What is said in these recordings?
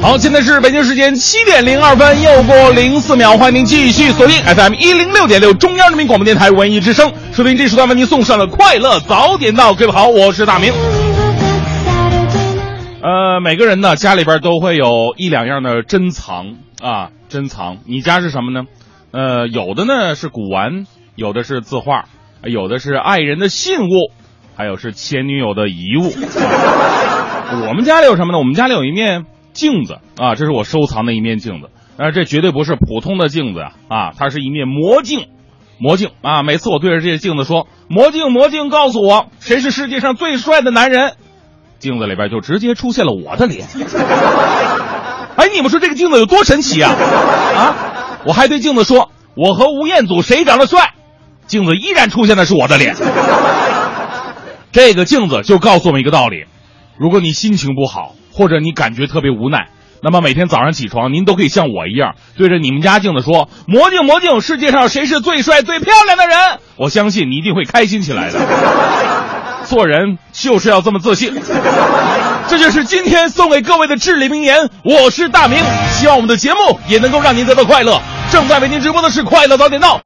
好，现在是北京时间七点零二分，又过零四秒，欢迎您继续锁定 FM 一零六点六中央人民广播电台文艺之声，收听这时段为您送上了快乐早点到。各位好，我是大明。呃，每个人呢家里边都会有一两样的珍藏啊，珍藏。你家是什么呢？呃，有的呢是古玩，有的是字画，有的是爱人的信物，还有是前女友的遗物。我们家里有什么呢？我们家里有一面。镜子啊，这是我收藏的一面镜子，呃，这绝对不是普通的镜子呀，啊，它是一面魔镜，魔镜啊，每次我对着这些镜子说：“魔镜，魔镜，告诉我谁是世界上最帅的男人。”镜子里边就直接出现了我的脸。哎，你们说这个镜子有多神奇啊？啊，我还对镜子说：“我和吴彦祖谁长得帅？”镜子依然出现的是我的脸。这个镜子就告诉我们一个道理：如果你心情不好。或者你感觉特别无奈，那么每天早上起床，您都可以像我一样，对着你们家镜子说：“魔镜魔镜，世界上谁是最帅最漂亮的人？”我相信你一定会开心起来的。做人就是要这么自信。这就是今天送给各位的至理名言。我是大明，希望我们的节目也能够让您得到快乐。正在为您直播的是《快乐早点到》。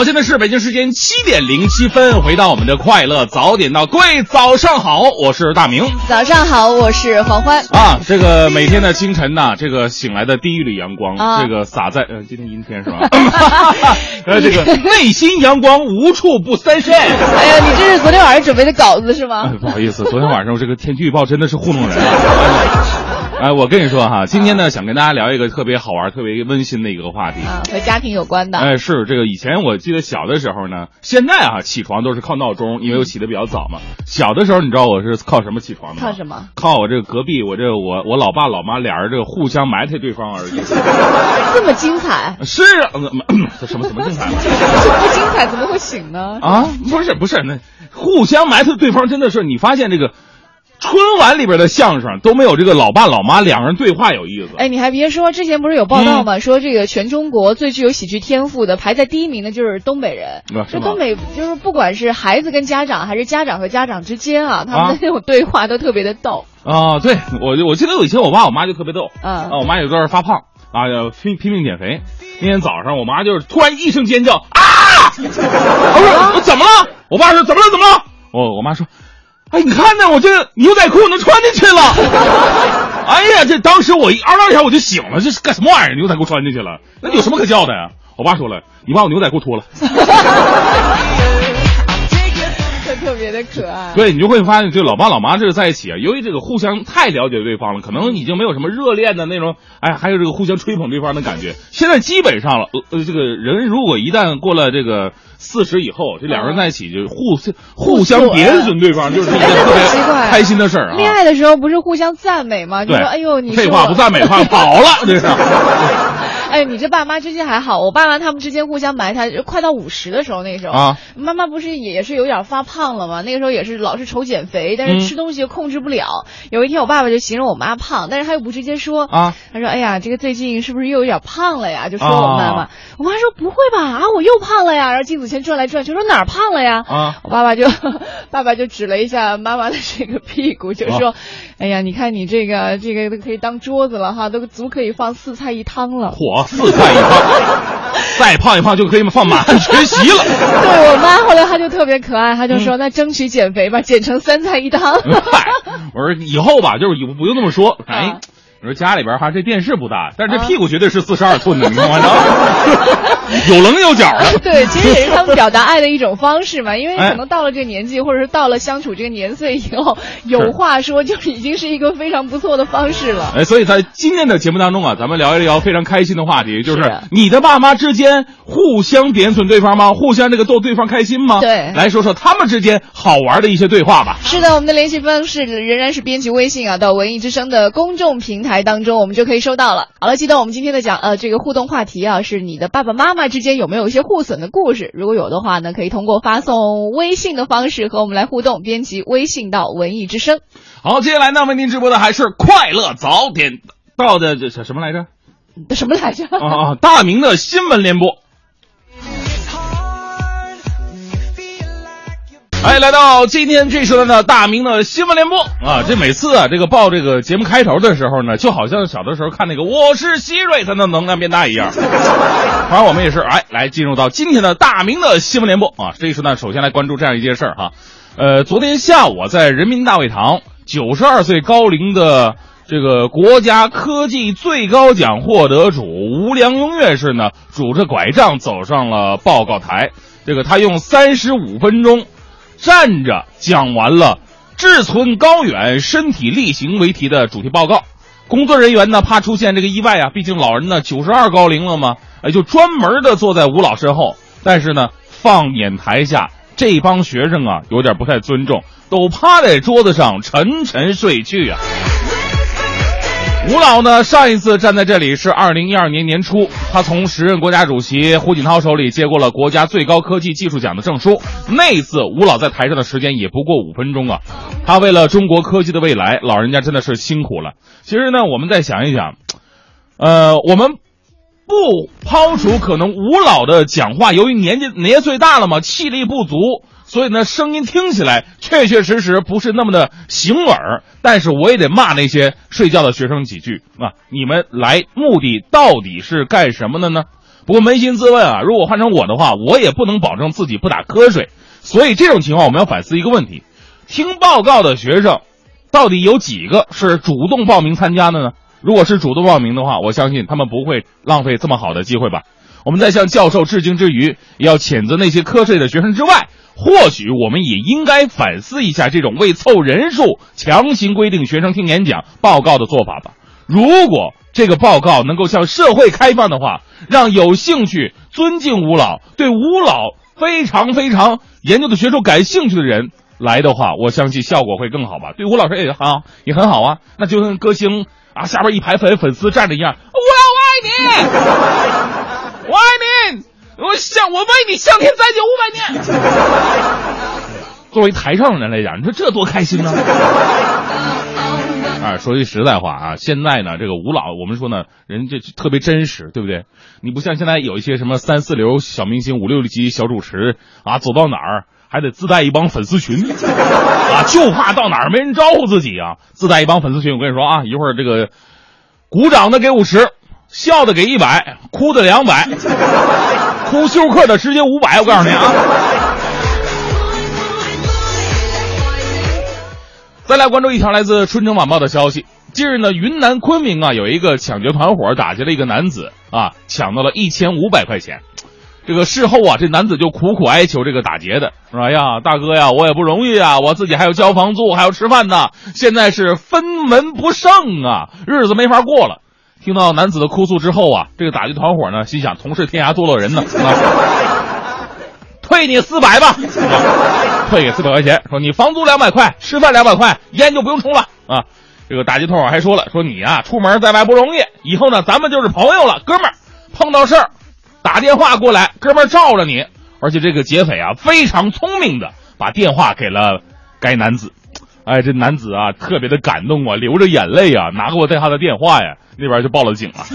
好，现在是北京时间七点零七分，回到我们的快乐早点到，各位早上好，我是大明。早上好，我是黄欢。啊，这个每天的清晨呐，这个醒来的第一缕阳光，这个洒在呃，今天阴天是吧？呃，这个内心阳光无处不三晒。哎呀，你这是昨天晚上准备的稿子是吗？不好意思，昨天晚上我这个天气预报真的是糊弄人。哎，我跟你说哈，今天呢想跟大家聊一个特别好玩、特别温馨的一个话题啊，和家庭有关的。哎，是这个以前我记得小的时候呢，现在啊起床都是靠闹钟，因为我起的比较早嘛。小的时候你知道我是靠什么起床的？靠什么？靠我这个隔壁，我这我我老爸老妈俩人这个互相埋汰对方而已。这么精彩？是啊，什么什么精彩？不精彩怎么会醒呢？啊，不是不是，那互相埋汰对方真的是你发现这个。春晚里边的相声都没有这个老爸老妈两个人对话有意思。哎，你还别说，之前不是有报道吗？说这个全中国最具有喜剧天赋的，排在第一名的就是东北人。这东北就是不管是孩子跟家长，还是家长和家长之间啊，他们的那种对话都特别的逗。啊，对我我记得我以前我爸我妈就特别逗。嗯啊，我妈有段发胖啊，要拼拼命减肥。那天早上我妈就是突然一声尖叫啊！我说我怎么了？我爸说怎么了？怎么了？我我妈说。哎，你看呢，我这个牛仔裤能穿进去了。哎呀，这当时我一嗷一下我就醒了，这是干什么玩意儿？牛仔裤穿进去了，那有什么可叫的呀？我爸说了，你把我牛仔裤脱了。特别的可爱。对你就会发现，就老爸老妈这个在一起啊，由于这个互相太了解对方了，可能已经没有什么热恋的那种，哎，还有这个互相吹捧对方的感觉。现在基本上了，呃，这个人如果一旦过了这个。四十以后，这两个人在一起就互相互相贬损对方，就是一件特别开心的事儿啊。恋爱的时候不是互相赞美吗？就说哎呦，你废话不赞美的话 跑了，这是。哎，你这爸妈之间还好，我爸妈他们之间互相埋汰。快到五十的时候，那时候啊，妈妈不是也是有点发胖了吗？那个时候也是老是愁减肥，但是吃东西又控制不了。有一天，我爸爸就形容我妈胖，但是他又不直接说啊，他说：“哎呀，这个最近是不是又有点胖了呀？”就说我妈妈，我妈说：“不会吧？啊，我又胖了呀！”然后镜子前转来转去，说：“哪儿胖了呀？”啊，我爸爸就 爸爸就指了一下妈妈的这个屁股，就说：“哎呀，你看你这个这个都可以当桌子了哈，都足可以放四菜一汤了。”嚯！四菜一汤，再胖一胖就可以放满 全席了。对我妈后来她就特别可爱，她就说：“那争取减肥吧，减成三菜一汤。”我说以后吧，就是不用那么说。哎。你说家里边哈这电视不大，但是这屁股绝对是四十二寸的，你知道吗？有棱有角的。对，其实也是他们表达爱的一种方式嘛。因为可能到了这个年纪，或者是到了相处这个年岁以后，有话说就已经是一个非常不错的方式了。哎，所以在今天的节目当中啊，咱们聊一聊非常开心的话题，就是你的爸妈之间互相贬损对方吗？互相这个逗对方开心吗？对，来说说他们之间好玩的一些对话吧。是的，我们的联系方式仍然是编辑微信啊，到文艺之声的公众平台。台当中，我们就可以收到了。好了，记得我们今天的讲呃这个互动话题啊，是你的爸爸妈妈之间有没有一些互损的故事？如果有的话呢，可以通过发送微信的方式和我们来互动，编辑微信到文艺之声。好，接下来呢为您直播的还是快乐早点到的这什么来着？什么来着？啊，大明的新闻联播。哎，来到今天这时段的大明的新闻联播啊！这每次啊，这个报这个节目开头的时候呢，就好像小的时候看那个我是希瑞，他的能量变大一样。反正我们也是，哎，来进入到今天的大明的新闻联播啊！这一时段首先来关注这样一件事儿哈，呃，昨天下午在人民大会堂，九十二岁高龄的这个国家科技最高奖获得主吴良镛院士呢，拄着拐杖走上了报告台，这个他用三十五分钟。站着讲完了“志存高远，身体力行”为题的主题报告。工作人员呢，怕出现这个意外啊，毕竟老人呢九十二高龄了嘛，哎，就专门的坐在吴老身后。但是呢，放眼台下这帮学生啊，有点不太尊重，都趴在桌子上沉沉睡去啊。吴老呢，上一次站在这里是二零一二年年初，他从时任国家主席胡锦涛手里接过了国家最高科技技术奖的证书。那一次吴老在台上的时间也不过五分钟啊，他为了中国科技的未来，老人家真的是辛苦了。其实呢，我们再想一想，呃，我们不抛除可能吴老的讲话，由于年纪年纪岁大了嘛，气力不足。所以呢，声音听起来确确实实不是那么的醒耳，但是我也得骂那些睡觉的学生几句啊！你们来目的到底是干什么的呢？不过扪心自问啊，如果换成我的话，我也不能保证自己不打瞌睡。所以这种情况，我们要反思一个问题：听报告的学生，到底有几个是主动报名参加的呢？如果是主动报名的话，我相信他们不会浪费这么好的机会吧。我们在向教授致敬之余，也要谴责那些瞌睡的学生之外。或许我们也应该反思一下这种为凑人数强行规定学生听演讲报告的做法吧。如果这个报告能够向社会开放的话，让有兴趣、尊敬吴老、对吴老非常非常研究的学术感兴趣的人来的话，我相信效果会更好吧。对吴老师也好，也很好啊。那就跟歌星啊下边一排粉粉丝站着一样，吴老我爱你，我爱你。我向我为你向天再借五百年。作为台上人来讲，你说这多开心呢！啊，说句实在话啊，现在呢，这个吴老，我们说呢，人家特别真实，对不对？你不像现在有一些什么三四流小明星、五六级小主持啊，走到哪儿还得自带一帮粉丝群 啊，就怕到哪儿没人招呼自己啊，自带一帮粉丝群。我跟你说啊，一会儿这个鼓掌的给五十，笑的给一百，哭的两百。哭休克的直接五百，我告诉你啊！再来关注一条来自《春城晚报》的消息。近日呢，云南昆明啊，有一个抢劫团伙打劫了一个男子啊，抢到了一千五百块钱。这个事后啊，这男子就苦苦哀求这个打劫的说：“哎呀，大哥呀，我也不容易啊，我自己还要交房租，还要吃饭呢，现在是分文不剩啊，日子没法过了。”听到男子的哭诉之后啊，这个打击团伙呢心想：同是天涯堕落人呢，退你四百吧，退给四百块钱，说你房租两百块，吃饭两百块，烟就不用抽了啊。这个打击团伙还说了，说你啊出门在外不容易，以后呢咱们就是朋友了，哥们儿，碰到事儿打电话过来，哥们儿罩着你。而且这个劫匪啊非常聪明的把电话给了该男子。哎，这男子啊，特别的感动啊，流着眼泪啊，拿过他的电话呀，那边就报了警了。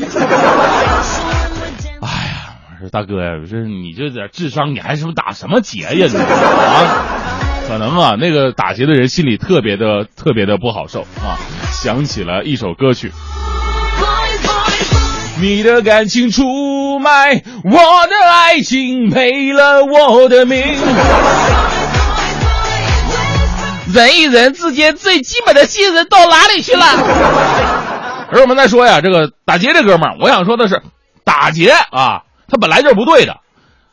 哎呀，我说大哥呀，我说你这点智商，你还什么打什么劫呀？你啊，可能啊，那个打劫的人心里特别的特别的不好受啊，想起了一首歌曲。你的感情出卖，我的爱情赔了我的命。人与人之间最基本的信任到哪里去了？而我们再说呀，这个打劫这哥们儿，我想说的是，打劫啊，他本来就是不对的。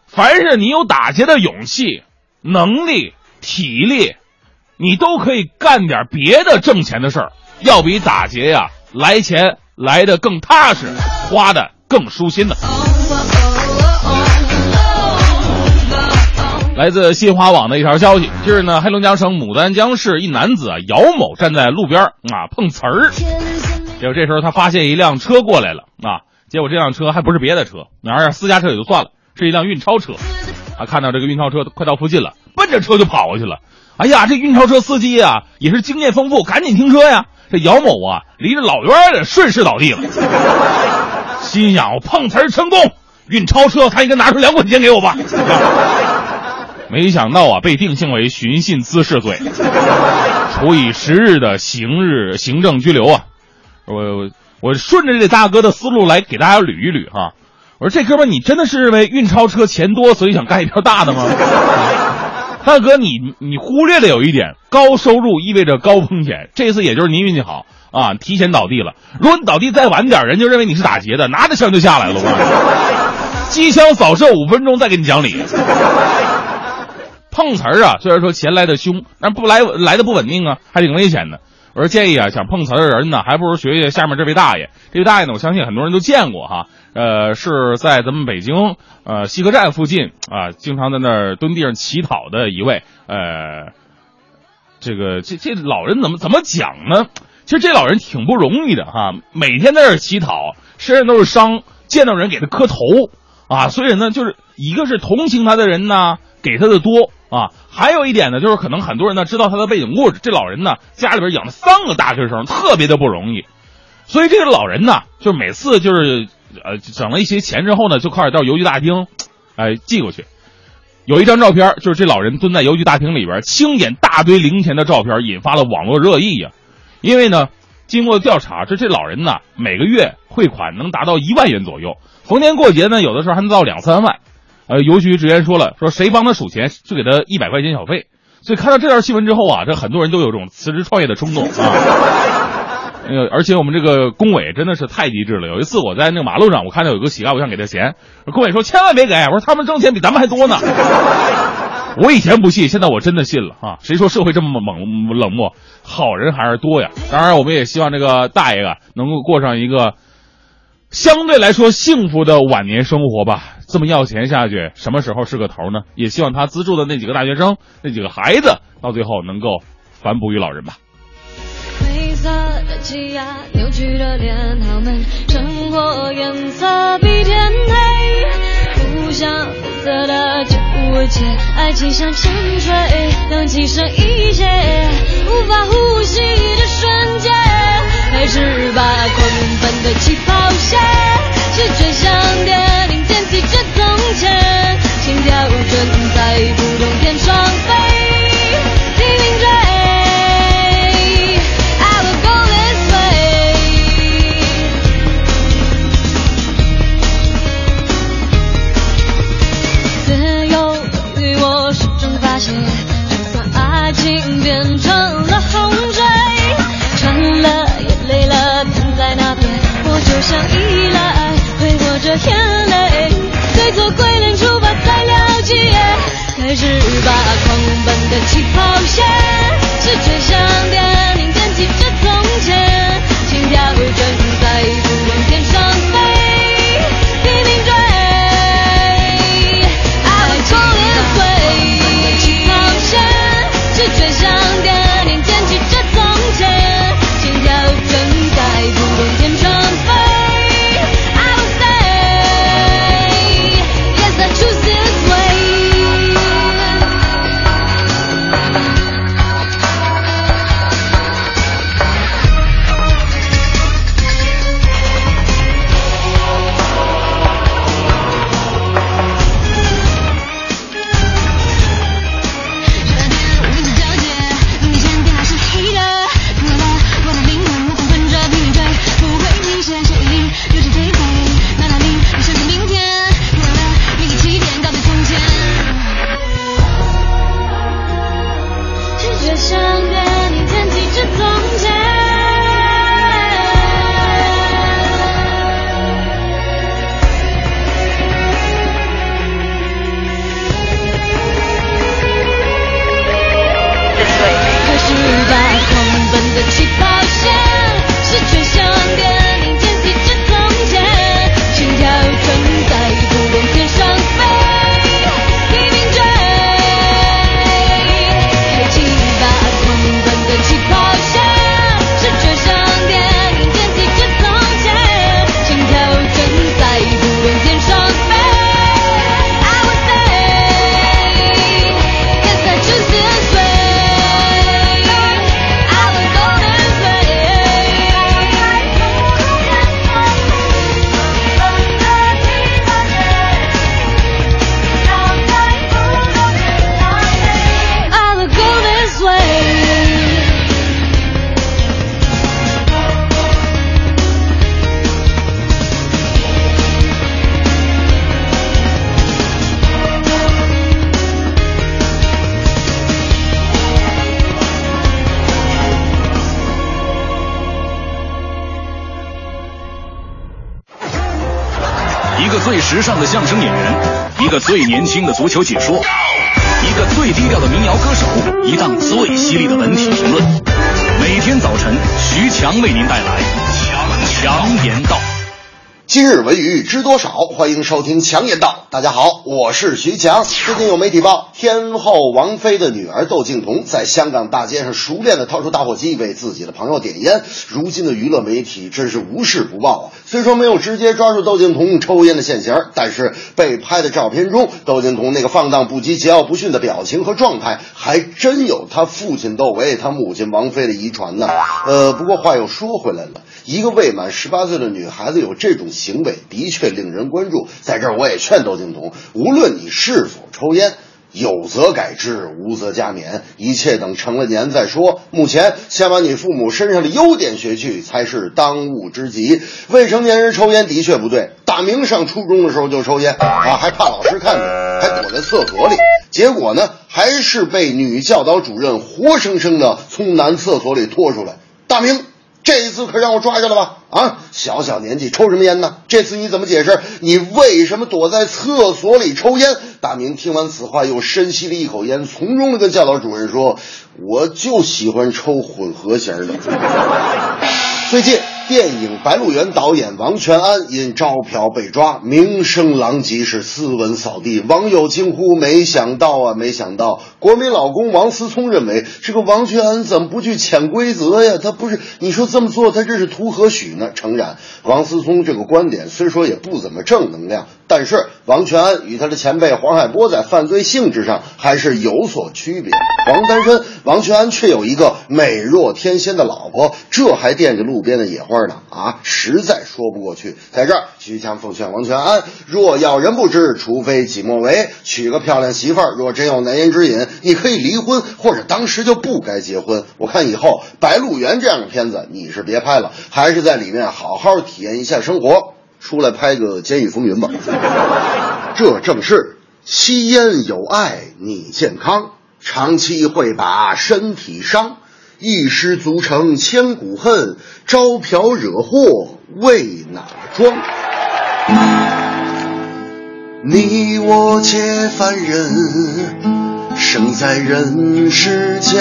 凡是你有打劫的勇气、能力、体力，你都可以干点别的挣钱的事儿，要比打劫呀来钱来的更踏实，花的更舒心的。来自新华网的一条消息，近日呢，黑龙江省牡丹江市一男子姚某站在路边啊碰瓷儿，结果这时候他发现一辆车过来了啊，结果这辆车还不是别的车，哪儿私家车也就算了，是一辆运钞车。他看到这个运钞车快到附近了，奔着车就跑过去了。哎呀，这运钞车司机啊也是经验丰富，赶紧停车呀。这姚某啊离着老远的顺势倒地了，心想我碰瓷儿成功，运钞车他应该拿出两块钱给我吧。没想到啊，被定性为寻衅滋事罪，处以十日的刑日行政拘留啊！我我顺着这大哥的思路来给大家捋一捋哈。我说这哥们你真的是认为运钞车钱多，所以想干一票大的吗？大哥，你你忽略了有一点，高收入意味着高风险。这次也就是您运气好啊，提前倒地了。如果你倒地再晚点，人就认为你是打劫的，拿着枪就下来了。我机枪扫射五分钟，再给你讲理。碰瓷儿啊，虽然说钱来的凶，但不来来的不稳定啊，还挺危险的。我说建议啊，想碰瓷儿的人呢，还不如学学下面这位大爷。这位大爷呢，我相信很多人都见过哈。呃，是在咱们北京呃西客站附近啊，经常在那儿蹲地上乞讨的一位。呃，这个这这老人怎么怎么讲呢？其实这老人挺不容易的哈，每天在这乞讨，身上都是伤，见到人给他磕头啊。所以呢，就是一个是同情他的人呢，给他的多。啊，还有一点呢，就是可能很多人呢知道他的背景故事。这老人呢，家里边养了三个大学生，特别的不容易。所以这个老人呢，就是每次就是呃整了一些钱之后呢，就开始到邮局大厅，哎寄过去。有一张照片，就是这老人蹲在邮局大厅里边清点大堆零钱的照片，引发了网络热议呀。因为呢，经过调查，这这老人呢每个月汇款能达到一万元左右，逢年过节呢，有的时候还能到两三万。呃，邮局直言说了，说谁帮他数钱就给他一百块钱小费。所以看到这条新闻之后啊，这很多人都有这种辞职创业的冲动啊。那个，而且我们这个工委真的是太机智了。有一次我在那个马路上，我看到有个乞丐，我想给他钱，工委说千万别给。我说他们挣钱比咱们还多呢。我以前不信，现在我真的信了啊！谁说社会这么冷冷漠？好人还是多呀。当然，我们也希望这个大爷啊能够过上一个相对来说幸福的晚年生活吧。这么要钱下去，什么时候是个头呢？也希望他资助的那几个大学生、那几个孩子，到最后能够反哺于老人吧。灰色的气压，扭曲的脸，他们生活颜色比天黑，互相粉色的纠结，爱情像沉水，冷气剩一些，无法呼吸的瞬间，还是把狂奔的气泡鞋，是最想惦。记着从前，心跳正在不同天上飞。的起跑线是倔强个最年轻的足球解说，一个最低调的民谣歌手，一档最犀利的文体评论。每天早晨，徐强为您带来强强言道。今日文娱知多少？欢迎收听强言道。大家好，我是徐强。最近有媒体报，天后王菲的女儿窦靖童在香港大街上熟练的掏出打火机为自己的朋友点烟。如今的娱乐媒体真是无事不报啊！虽说没有直接抓住窦靖童抽烟的现行，但是被拍的照片中，窦靖童那个放荡不羁、桀骜不驯的表情和状态，还真有他父亲窦唯、他母亲王菲的遗传呢。呃，不过话又说回来了。一个未满十八岁的女孩子有这种行为，的确令人关注。在这儿，我也劝窦靖童，无论你是否抽烟，有则改之，无则加勉，一切等成了年再说。目前，先把你父母身上的优点学去，才是当务之急。未成年人抽烟的确不对。大明上初中的时候就抽烟啊，还怕老师看见，还躲在厕所里。结果呢，还是被女教导主任活生生的从男厕所里拖出来。大明。这一次可让我抓着了吧？啊，小小年纪抽什么烟呢？这次你怎么解释？你为什么躲在厕所里抽烟？大明听完此话，又深吸了一口烟，从容的跟教导主任说：“我就喜欢抽混合型的。”最近。电影《白鹿原》导演王全安因招嫖被抓，名声狼藉，是斯文扫地。网友惊呼：“没想到啊，没想到！”国民老公王思聪认为，这个王全安怎么不去潜规则呀？他不是你说这么做，他这是图何许呢？诚然，王思聪这个观点虽说也不怎么正能量，但是王全安与他的前辈黄海波在犯罪性质上还是有所区别。黄单身，王全安却有一个美若天仙的老婆，这还惦着路边的野花。花呢啊，实在说不过去。在这儿，徐强奉劝王全安：若要人不知，除非己莫为。娶个漂亮媳妇儿，若真有难言之隐，你可以离婚，或者当时就不该结婚。我看以后《白鹿原》这样的片子，你是别拍了，还是在里面好好体验一下生活，出来拍个《监狱风云》吧。这正是吸烟有碍你健康，长期会把身体伤。一失足成千古恨，招嫖惹祸为哪桩？你我皆凡人，生在人世间，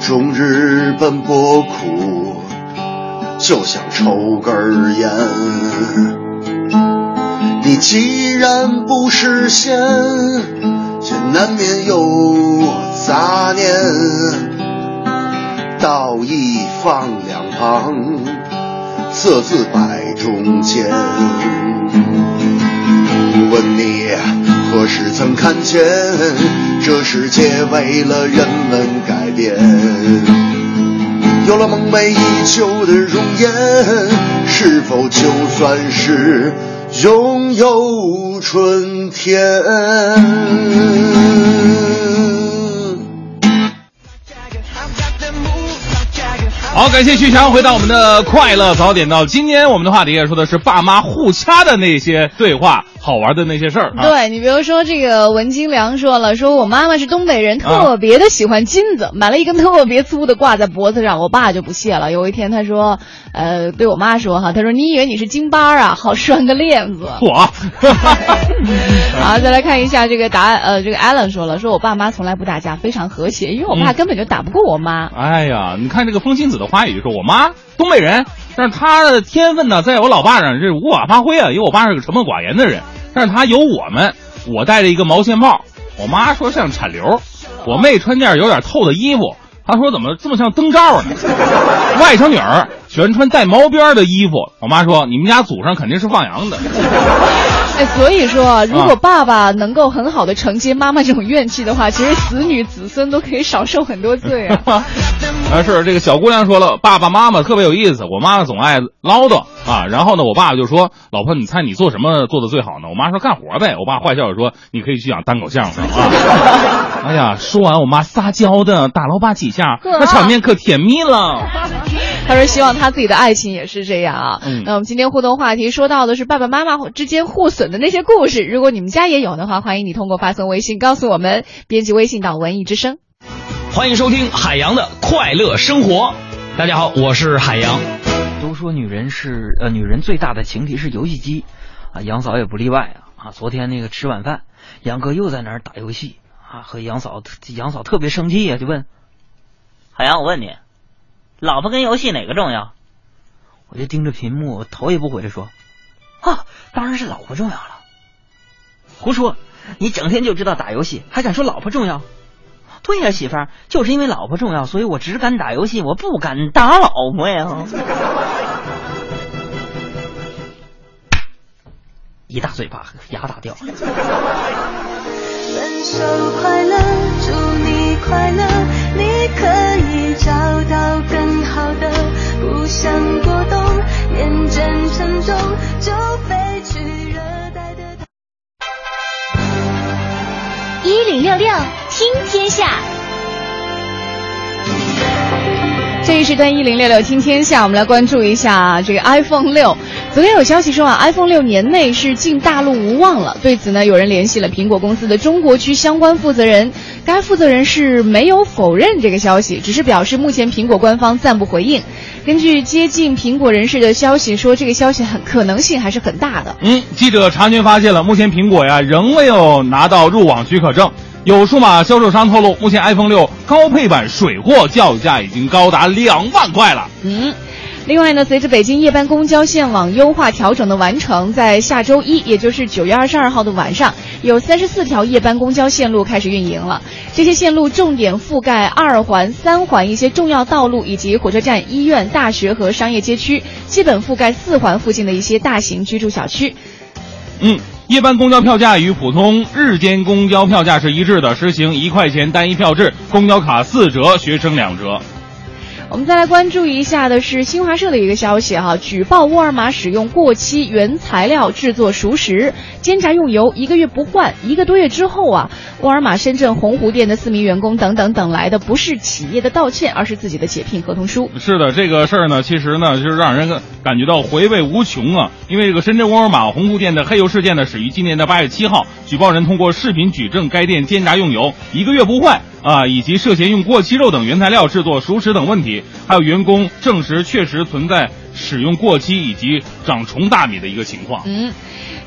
终日奔波苦，就想抽根烟。你既然不是仙，却难免有。杂念，道义放两旁，色字摆中间。问你何时曾看见，这世界为了人们改变？有了梦寐以求的容颜，是否就算是拥有春天？好，感谢徐强回到我们的快乐早点到。今天我们的话题也说的是爸妈互掐的那些对话。好玩的那些事儿，对你比如说这个文金良说了，说我妈妈是东北人，特别的喜欢金子，买了一根特别粗的挂在脖子上，我爸就不屑了。有一天他说，呃，对我妈说哈，他说你以为你是金巴啊，好拴个链子。嚯！好，再来看一下这个答案，呃，这个 Allen 说了，说我爸妈从来不打架，非常和谐，因为我爸根本就打不过我妈。哎呀，你看这个风信子的花语说，我妈东北人，但是她的天分呢，在我老爸上是无法发挥啊，因为我爸是个沉默寡言的人。但是他有我们，我戴着一个毛线帽，我妈说像产流，我妹穿件有点透的衣服，她说怎么这么像灯罩呢？外甥女儿喜欢穿带毛边的衣服，我妈说你们家祖上肯定是放羊的。哎，所以说，如果爸爸能够很好的承接妈妈这种怨气的话，其实子女子孙都可以少受很多罪啊。啊，是这个小姑娘说了，爸爸妈妈特别有意思，我妈妈总爱唠叨啊。然后呢，我爸爸就说，老婆，你猜你做什么做的最好呢？我妈说干活呗。我爸坏笑着说，你可以去讲单口相声啊。哎呀，说完我妈撒娇的打了我爸几下，那场面可甜蜜了。他说希望他自己的爱情也是这样啊。那我们今天互动话题说到的是爸爸妈妈之间互损的那些故事，如果你们家也有的话，欢迎你通过发送微信告诉我们，编辑微信到文艺之声。欢迎收听海洋的快乐生活。大家好，我是海洋。都说女人是呃，女人最大的情敌是游戏机，啊，杨嫂也不例外啊啊！昨天那个吃晚饭，杨哥又在那儿打游戏啊，和杨嫂杨嫂特别生气呀，就问海洋，我问你，老婆跟游戏哪个重要？我就盯着屏幕，头也不回的说，啊，当然是老婆重要了。胡说，你整天就知道打游戏，还敢说老婆重要？对呀，媳妇儿，就是因为老婆重要，所以我只敢打游戏，我不敢打老婆呀。一大嘴巴，牙打掉。分手快乐，祝你快乐，你可以找到更好的。不想过冬，厌倦沉重，就飞去热带的。一零六六。听天下，这一时段一零六六听天下，我们来关注一下这个 iPhone 六。昨天有消息说啊，iPhone 六年内是进大陆无望了。对此呢，有人联系了苹果公司的中国区相关负责人，该负责人是没有否认这个消息，只是表示目前苹果官方暂不回应。根据接近苹果人士的消息说，这个消息很可能性还是很大的。嗯，记者查询发现了，目前苹果呀仍未有拿到入网许可证。有数码销售商透露，目前 iPhone 六高配版水货叫价已经高达两万块了。嗯，另外呢，随着北京夜班公交线网优化调整的完成，在下周一，也就是九月二十二号的晚上，有三十四条夜班公交线路开始运营了。这些线路重点覆盖二环、三环一些重要道路，以及火车站、医院、大学和商业街区，基本覆盖四环附近的一些大型居住小区。嗯。夜班公交票价与普通日间公交票价是一致的，实行一块钱单一票制，公交卡四折，学生两折。我们再来关注一下的是新华社的一个消息哈，举报沃尔玛使用过期原材料制作熟食，煎炸用油一个月不换，一个多月之后啊，沃尔玛深圳洪湖店的四名员工等等等来的不是企业的道歉，而是自己的解聘合同书。是的，这个事儿呢，其实呢，就是让人感觉到回味无穷啊。因为这个深圳沃尔玛洪湖店的黑油事件呢，始于今年的八月七号，举报人通过视频举证该店煎炸用油一个月不换。啊，以及涉嫌用过期肉等原材料制作熟食等问题，还有员工证实确实存在使用过期以及长虫大米的一个情况。嗯，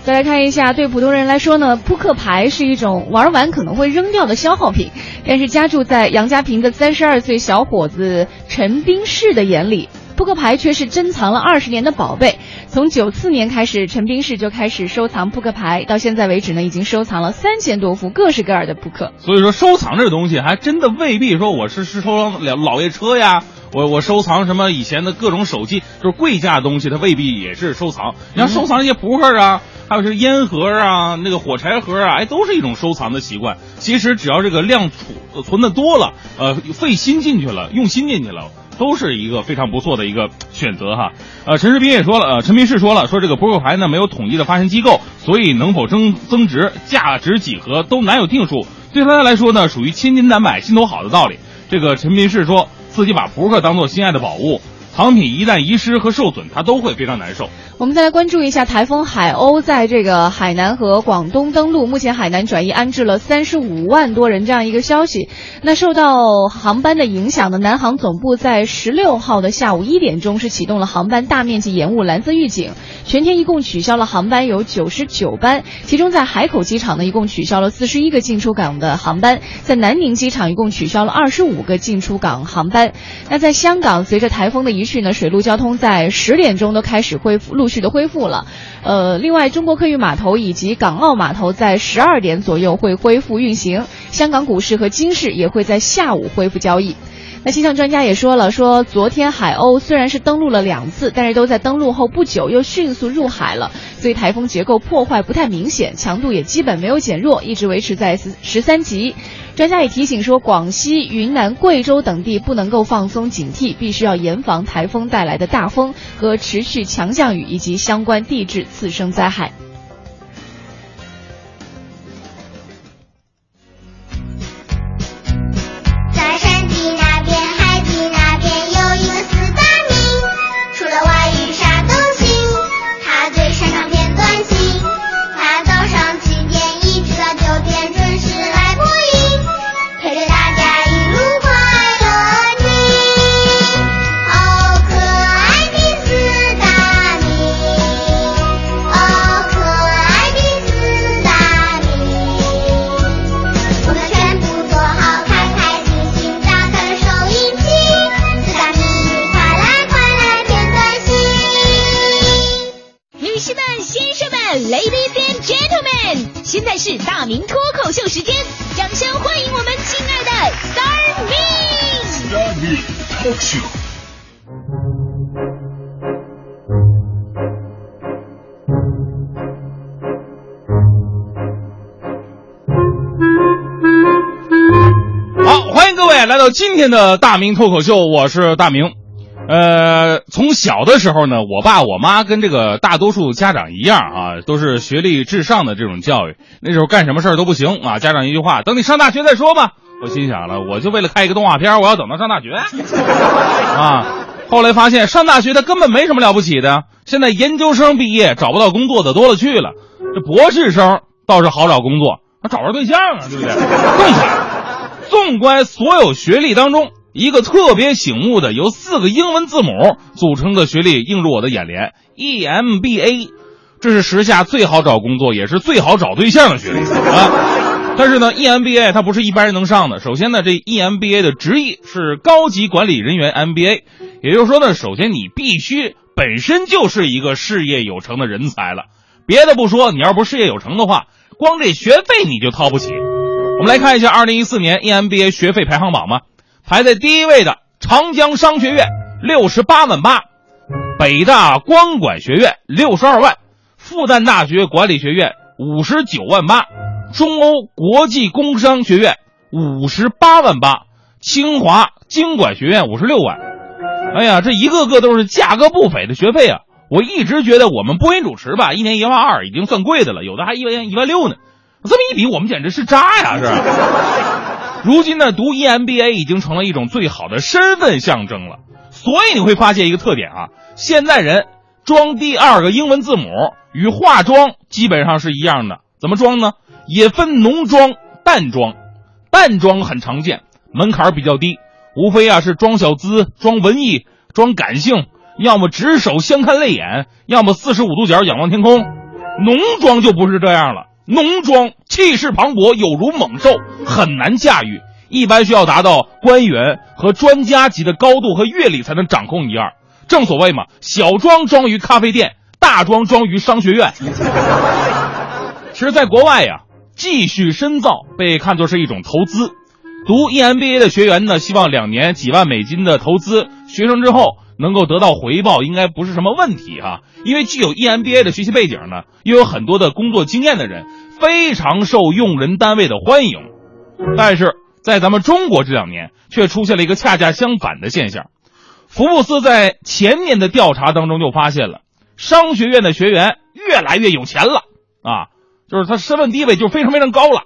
再来看一下，对普通人来说呢，扑克牌是一种玩完可能会扔掉的消耗品，但是家住在杨家坪的三十二岁小伙子陈斌士的眼里。扑克牌却是珍藏了二十年的宝贝。从九四年开始，陈冰士就开始收藏扑克牌，到现在为止呢，已经收藏了三千多副各式各样的扑克。所以说，收藏这东西还真的未必说我是是收藏老老爷车呀，我我收藏什么以前的各种手机，就是贵价的东西，它未必也是收藏。你要收藏一些扑克啊，还有是烟盒啊，那个火柴盒啊，哎，都是一种收藏的习惯。其实只要这个量储存的多了，呃，费心进去了，用心进去了。都是一个非常不错的一个选择哈，呃，陈世斌也说了，呃，陈斌是说了，说这个扑克牌呢没有统一的发行机构，所以能否增增值、价值几何都难有定数。对他来说呢，属于千金难买心头好的道理。这个陈斌是说自己把扑克当做心爱的宝物。藏品一旦遗失和受损，他都会非常难受。我们再来关注一下台风海鸥在这个海南和广东登陆，目前海南转移安置了三十五万多人这样一个消息。那受到航班的影响呢，南航总部在十六号的下午一点钟是启动了航班大面积延误蓝色预警，全天一共取消了航班有九十九班，其中在海口机场呢一共取消了四十一个进出港的航班，在南宁机场一共取消了二十五个进出港航班。那在香港，随着台风的移去呢，水陆交通在十点钟都开始恢复，陆陆续的恢复了。呃，另外，中国客运码头以及港澳码头在十二点左右会恢复运行。香港股市和金市也会在下午恢复交易。那气象专家也说了，说昨天海鸥虽然是登陆了两次，但是都在登陆后不久又迅速入海了，所以台风结构破坏不太明显，强度也基本没有减弱，一直维持在十十三级。专家也提醒说，广西、云南、贵州等地不能够放松警惕，必须要严防台风带来的大风和持续强降雨以及相关地质次生灾害。天的大明脱口秀，我是大明。呃，从小的时候呢，我爸我妈跟这个大多数家长一样啊，都是学历至上的这种教育。那时候干什么事儿都不行啊，家长一句话，等你上大学再说吧。我心想了，我就为了看一个动画片，我要等到上大学 啊。后来发现上大学他根本没什么了不起的，现在研究生毕业找不到工作的多了去了，这博士生倒是好找工作，他找着对象啊，对不对？更惨。纵观所有学历当中。一个特别醒目的由四个英文字母组成的学历映入我的眼帘，EMBA，这是时下最好找工作也是最好找对象的学历啊。但是呢，EMBA 它不是一般人能上的。首先呢，这 EMBA 的直译是高级管理人员 MBA，也就是说呢，首先你必须本身就是一个事业有成的人才了。别的不说，你要不事业有成的话，光这学费你就掏不起。我们来看一下2014年 EMBA 学费排行榜吧。排在第一位的长江商学院六十八万八，北大光管学院六十二万，复旦大学管理学院五十九万八，中欧国际工商学院五十八万八，清华经管学院五十六万。哎呀，这一个个都是价格不菲的学费啊！我一直觉得我们播音主持吧，一年一万二已经算贵的了，有的还一万一万六呢。这么一比，我们简直是渣呀！是。如今呢，读 EMBA 已经成了一种最好的身份象征了。所以你会发现一个特点啊，现在人装第二个英文字母与化妆基本上是一样的。怎么装呢？也分浓妆、淡妆。淡妆很常见，门槛比较低，无非啊是装小资、装文艺、装感性，要么执手相看泪眼，要么四十五度角仰望天空。浓妆就不是这样了。浓妆气势磅礴，有如猛兽，很难驾驭。一般需要达到官员和专家级的高度和阅历才能掌控一二。正所谓嘛，小妆妆于咖啡店，大妆妆于商学院。其实，在国外呀，继续深造被看作是一种投资。读 EMBA 的学员呢，希望两年几万美金的投资，学生之后。能够得到回报应该不是什么问题哈，因为具有 EMBA 的学习背景呢，又有很多的工作经验的人，非常受用人单位的欢迎。但是在咱们中国这两年，却出现了一个恰恰相反的现象。福布斯在前年的调查当中就发现了，商学院的学员越来越有钱了啊，就是他身份地位就非常非常高了，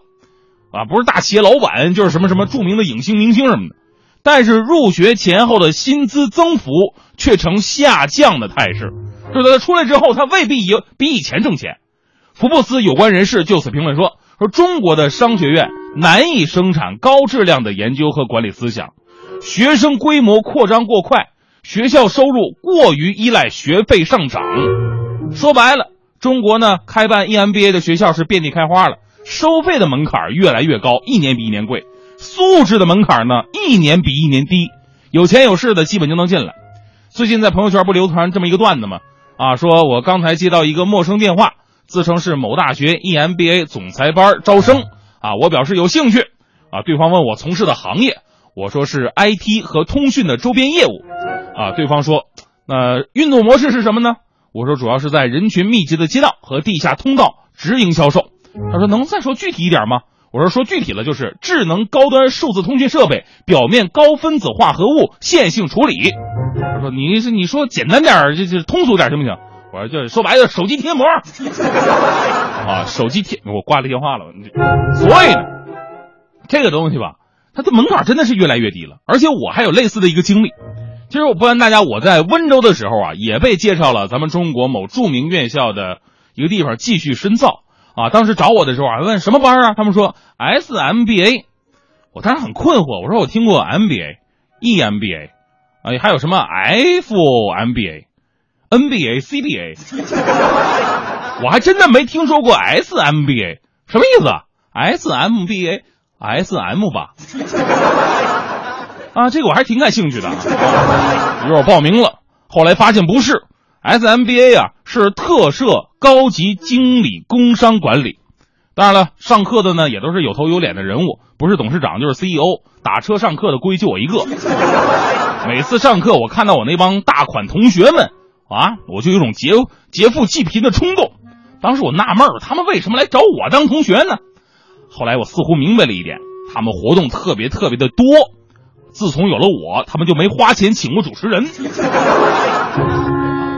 啊，不是大企业老板，就是什么什么著名的影星明星什么的。但是入学前后的薪资增幅却呈下降的态势，就是他出来之后，他未必有比以前挣钱。福布斯有关人士就此评论说：“说中国的商学院难以生产高质量的研究和管理思想，学生规模扩张过快，学校收入过于依赖学费上涨。说白了，中国呢开办 EMBA 的学校是遍地开花了，收费的门槛越来越高，一年比一年贵。”素质的门槛呢，一年比一年低，有钱有势的基本就能进来。最近在朋友圈不流传这么一个段子吗？啊，说我刚才接到一个陌生电话，自称是某大学 EMBA 总裁班招生，啊，我表示有兴趣，啊，对方问我从事的行业，我说是 IT 和通讯的周边业务，啊，对方说，那运作模式是什么呢？我说主要是在人群密集的街道和地下通道直营销售。他说能再说具体一点吗？我说说具体了，就是智能高端数字通讯设备表面高分子化合物线性处理。他说你你说简单点，就就通俗点行不行？我说就说白了，手机贴膜。啊，手机贴，我挂了电话了。所以呢，这个东西吧，它的门槛真的是越来越低了。而且我还有类似的一个经历。其实我不瞒大家，我在温州的时候啊，也被介绍了咱们中国某著名院校的一个地方继续深造。啊，当时找我的时候啊，问什么班啊？他们说 SMBA，我当时很困惑。我说我听过 MBA、EMBA，哎，还有什么 FMBA、NBA、CBA，我还真的没听说过 SMBA，什么意思？SMBA、SM 吧？啊，这个我还挺感兴趣的，于是我报名了，后来发现不是。SMBA 啊，是特设高级经理工商管理。当然了，上课的呢也都是有头有脸的人物，不是董事长就是 CEO。打车上课的估计就我一个。每次上课，我看到我那帮大款同学们啊，我就有种劫劫富济贫的冲动。当时我纳闷，他们为什么来找我当同学呢？后来我似乎明白了一点，他们活动特别特别的多。自从有了我，他们就没花钱请过主持人。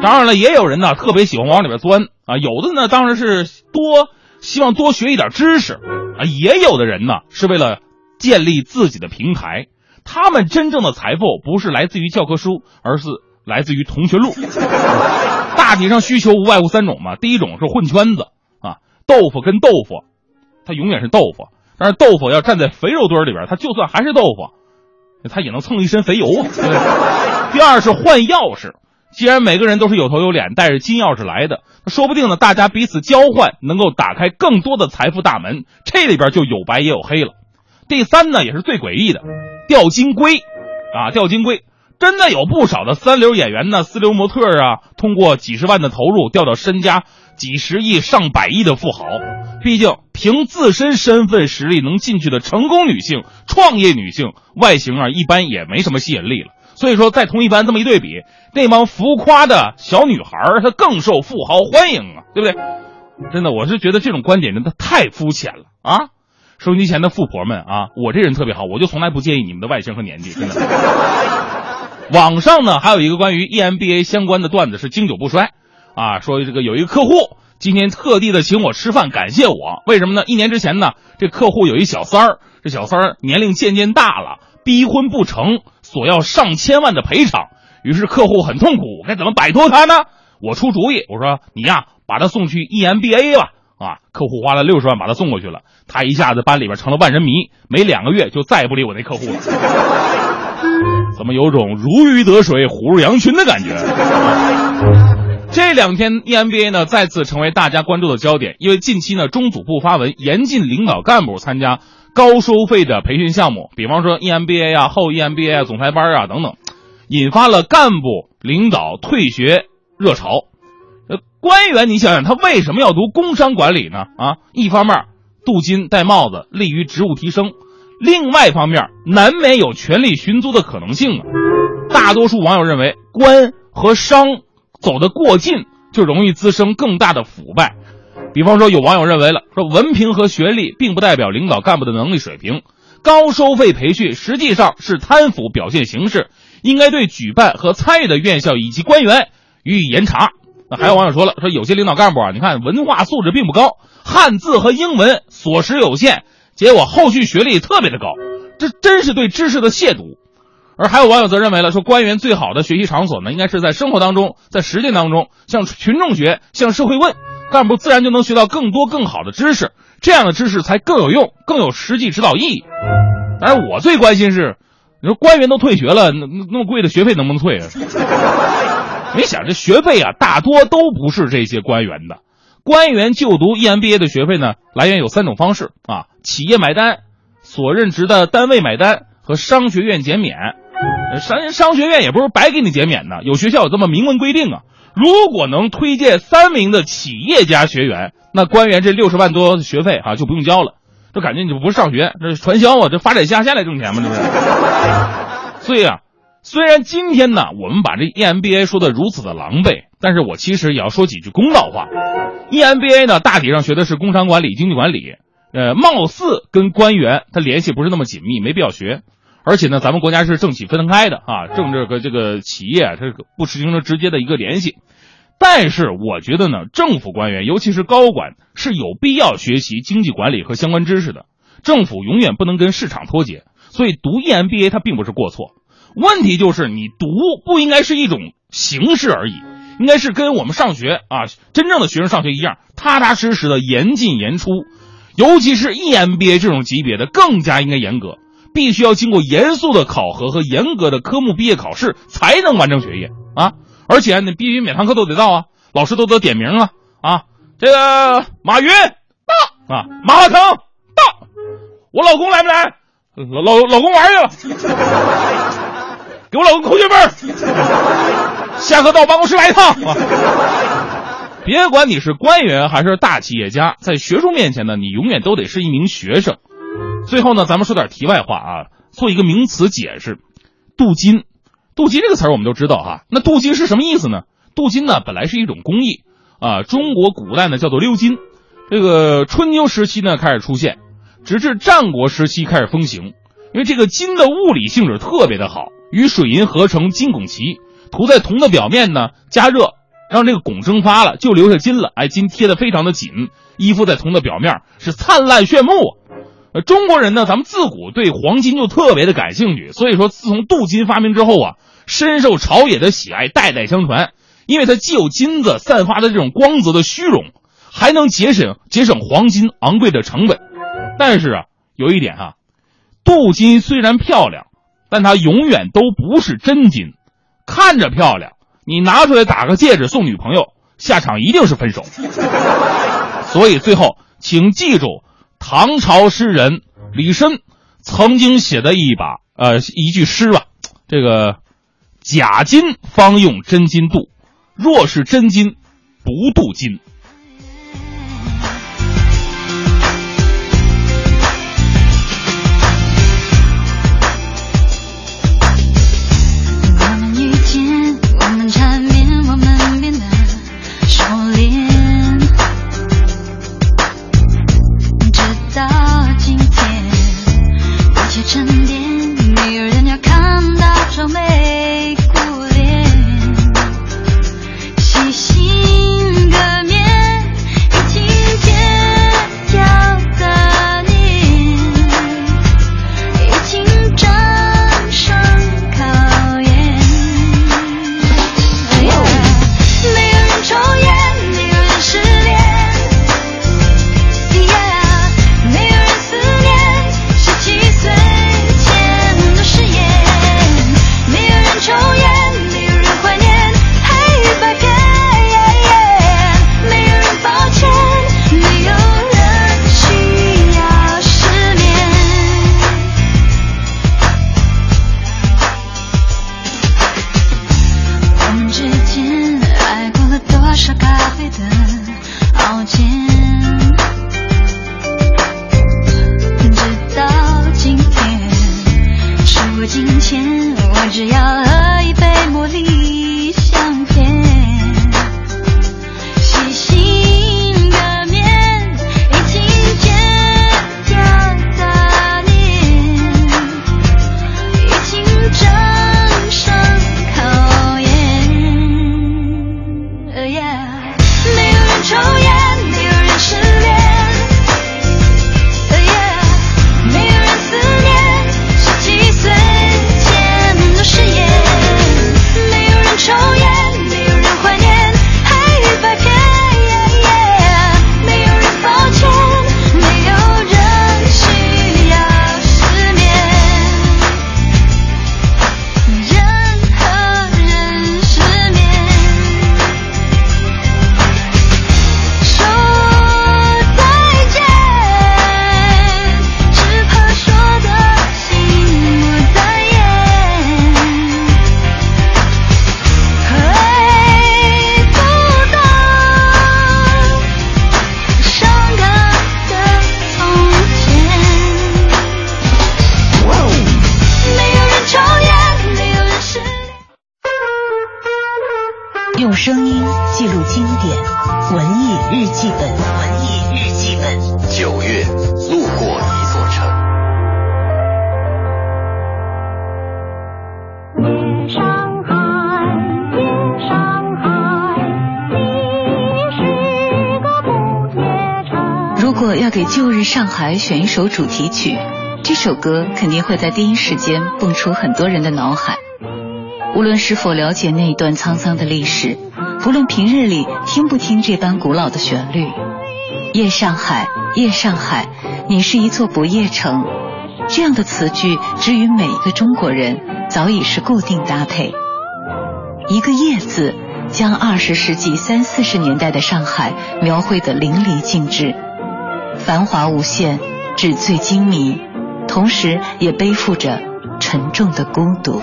当然了，也有人呢特别喜欢往里边钻啊，有的呢当然是多希望多学一点知识啊，也有的人呢是为了建立自己的平台。他们真正的财富不是来自于教科书，而是来自于同学录。大体上需求无外乎三种嘛，第一种是混圈子啊，豆腐跟豆腐，它永远是豆腐，但是豆腐要站在肥肉堆里边，它就算还是豆腐，它也能蹭一身肥油啊。第二是换钥匙。既然每个人都是有头有脸，带着金钥匙来的，说不定呢，大家彼此交换，能够打开更多的财富大门。这里边就有白也有黑了。第三呢，也是最诡异的，钓金龟，啊，钓金龟，真的有不少的三流演员呢，四流模特啊，通过几十万的投入，钓到身家几十亿、上百亿的富豪。毕竟凭自身身份实力能进去的成功女性、创业女性，外形啊，一般也没什么吸引力了。所以说，在同一班这么一对比，那帮浮夸的小女孩她更受富豪欢迎啊，对不对？真的，我是觉得这种观点真的太肤浅了啊！收音机前的富婆们啊，我这人特别好，我就从来不介意你们的外形和年纪，真的。网上呢还有一个关于 EMBA 相关的段子是经久不衰啊，说这个有一个客户今天特地的请我吃饭感谢我，为什么呢？一年之前呢，这客户有一小三儿，这小三儿年龄渐渐大了，逼婚不成。索要上千万的赔偿，于是客户很痛苦，该怎么摆脱他呢？我出主意，我说你呀，把他送去 EMBA 吧。啊，客户花了六十万把他送过去了，他一下子班里边成了万人迷，没两个月就再也不理我那客户了。怎么有种如鱼得水、虎入羊群的感觉？这两天 EMBA 呢再次成为大家关注的焦点，因为近期呢中组部发文严禁领导干部参加。高收费的培训项目，比方说 EMBA 啊、后 EMBA 啊、总裁班啊等等，引发了干部领导退学热潮。呃，官员，你想想，他为什么要读工商管理呢？啊，一方面镀金戴帽子，利于职务提升；另外一方面，难免有权力寻租的可能性啊。大多数网友认为，官和商走得过近，就容易滋生更大的腐败。比方说，有网友认为了说，文凭和学历并不代表领导干部的能力水平，高收费培训实际上是贪腐表现形式，应该对举办和参与的院校以及官员予以严查。那还有网友说了，说有些领导干部啊，你看文化素质并不高，汉字和英文所识有限，结果后续学历特别的高，这真是对知识的亵渎。而还有网友则认为了说，官员最好的学习场所呢，应该是在生活当中，在实践当中，向群众学，向社会问。干部自然就能学到更多更好的知识，这样的知识才更有用，更有实际指导意义。当然，我最关心是，你说官员都退学了，那那么贵的学费能不能退啊？没想这学费啊，大多都不是这些官员的。官员就读 EMBA 的学费呢，来源有三种方式啊：企业买单、所任职的单位买单和商学院减免。商商学院也不是白给你减免的，有学校有这么明文规定啊。如果能推荐三名的企业家学员，那官员这六十万多的学费啊就不用交了，这感觉你就不是上学，这是传销啊，这发展下线来挣钱吗？这不是。所以啊，虽然今天呢我们把这 EMBA 说的如此的狼狈，但是我其实也要说几句公道话。EMBA 呢大体上学的是工商管理、经济管理，呃，貌似跟官员他联系不是那么紧密，没必要学。而且呢，咱们国家是政企分开的啊，政治和这个企业它不实行着直接的一个联系。但是我觉得呢，政府官员尤其是高管是有必要学习经济管理和相关知识的。政府永远不能跟市场脱节，所以读 EMBA 它并不是过错。问题就是你读不应该是一种形式而已，应该是跟我们上学啊，真正的学生上学一样，踏踏实实的严进严出。尤其是 EMBA 这种级别的，更加应该严格。必须要经过严肃的考核和严格的科目毕业考试才能完成学业啊！而且你必须每堂课都得到啊，老师都得点名啊啊！这个马云到啊，马化腾到，我老公来不来？老老老公玩去了，给我老公扣学分。下课到我办公室来一趟。别管你是官员还是大企业家，在学术面前呢，你永远都得是一名学生。最后呢，咱们说点题外话啊，做一个名词解释，镀金，镀金这个词儿我们都知道哈，那镀金是什么意思呢？镀金呢本来是一种工艺啊，中国古代呢叫做鎏金，这个春秋时期呢开始出现，直至战国时期开始风行。因为这个金的物理性质特别的好，与水银合成金汞齐，涂在铜的表面呢，加热让这个汞蒸发了，就留下金了。哎，金贴的非常的紧，依附在铜的表面是灿烂炫目。呃，中国人呢，咱们自古对黄金就特别的感兴趣，所以说自从镀金发明之后啊，深受朝野的喜爱，代代相传。因为它既有金子散发的这种光泽的虚荣，还能节省节省黄金昂贵的成本。但是啊，有一点哈，镀金虽然漂亮，但它永远都不是真金。看着漂亮，你拿出来打个戒指送女朋友，下场一定是分手。所以最后，请记住。唐朝诗人李绅曾经写的一把呃一句诗吧，这个假金方用真金镀，若是真金不镀金。选一首主题曲，这首歌肯定会在第一时间蹦出很多人的脑海。无论是否了解那一段沧桑的历史，不论平日里听不听这般古老的旋律，《夜上海，夜上海，你是一座不夜城》，这样的词句，之于每一个中国人，早已是固定搭配。一个“夜”字，将二十世纪三四十年代的上海描绘得淋漓尽致。繁华无限，纸醉金迷，同时也背负着沉重的孤独。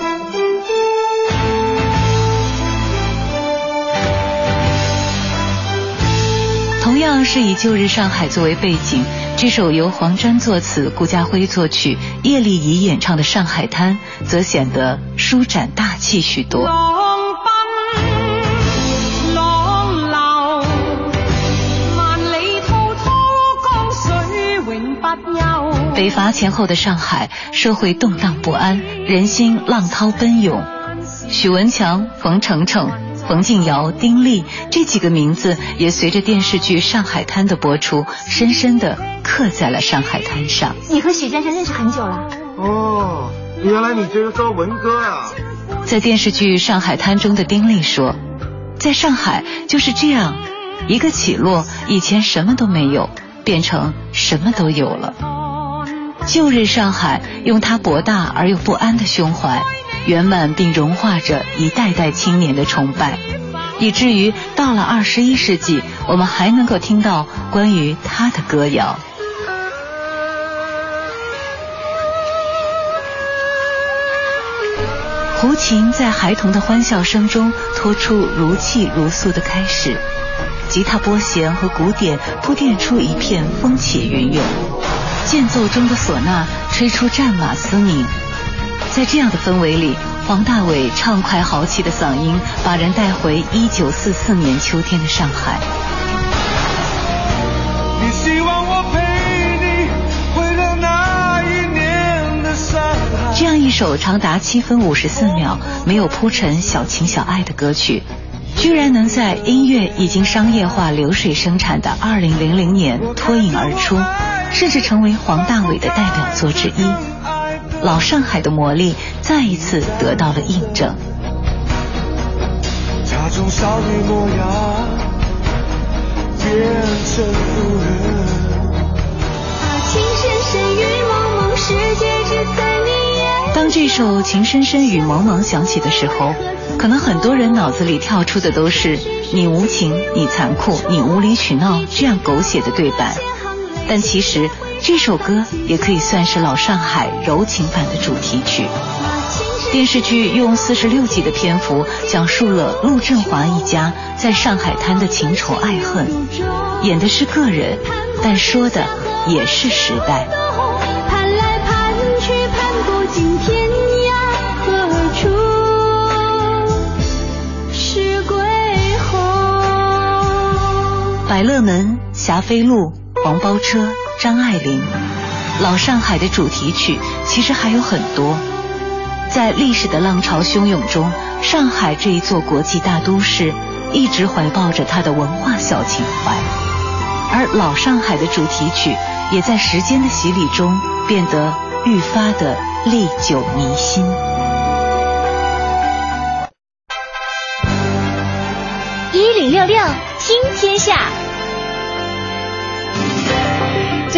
同样是以旧日上海作为背景，这首由黄沾作词、顾嘉辉作曲、叶丽仪演唱的《上海滩》，则显得舒展大气许多。北伐前后的上海，社会动荡不安，人心浪涛奔涌。许文强、冯程程、冯静瑶、丁力这几个名字，也随着电视剧《上海滩》的播出，深深的刻在了上海滩上。你和许先生认识很久了？哦，原来你就是说文哥啊！在电视剧《上海滩》中的丁力说，在上海就是这样，一个起落，以前什么都没有，变成什么都有了。旧日上海，用它博大而又不安的胸怀，圆满并融化着一代代青年的崇拜，以至于到了二十一世纪，我们还能够听到关于他的歌谣。胡琴在孩童的欢笑声中托出如泣如诉的开始，吉他拨弦和鼓点铺垫出一片风起云涌。间奏中的唢呐吹出战马嘶鸣，在这样的氛围里，黄大炜畅快豪气的嗓音把人带回一九四四年秋天的上海。这样一首长达七分五十四秒、没有铺陈小情小爱的歌曲，居然能在音乐已经商业化、流水生产的二零零零年脱颖而出。甚至成为黄大炜的代表作之一，老上海的魔力再一次得到了印证。当这首《情深深雨蒙蒙响起的时候，可能很多人脑子里跳出的都是“你无情，你残酷，你无理取闹”这样狗血的对白。但其实这首歌也可以算是老上海柔情版的主题曲。电视剧用四十六集的篇幅讲述了陆振华一家在上海滩的情仇爱恨，演的是个人，但说的也是时代。盼来盼去盼不尽天涯何处是归鸿。百乐门，霞飞路。黄包车、张爱玲，老上海的主题曲其实还有很多。在历史的浪潮汹涌中，上海这一座国际大都市一直怀抱着它的文化小情怀，而老上海的主题曲也在时间的洗礼中变得愈发的历久弥新。一零六六听天下。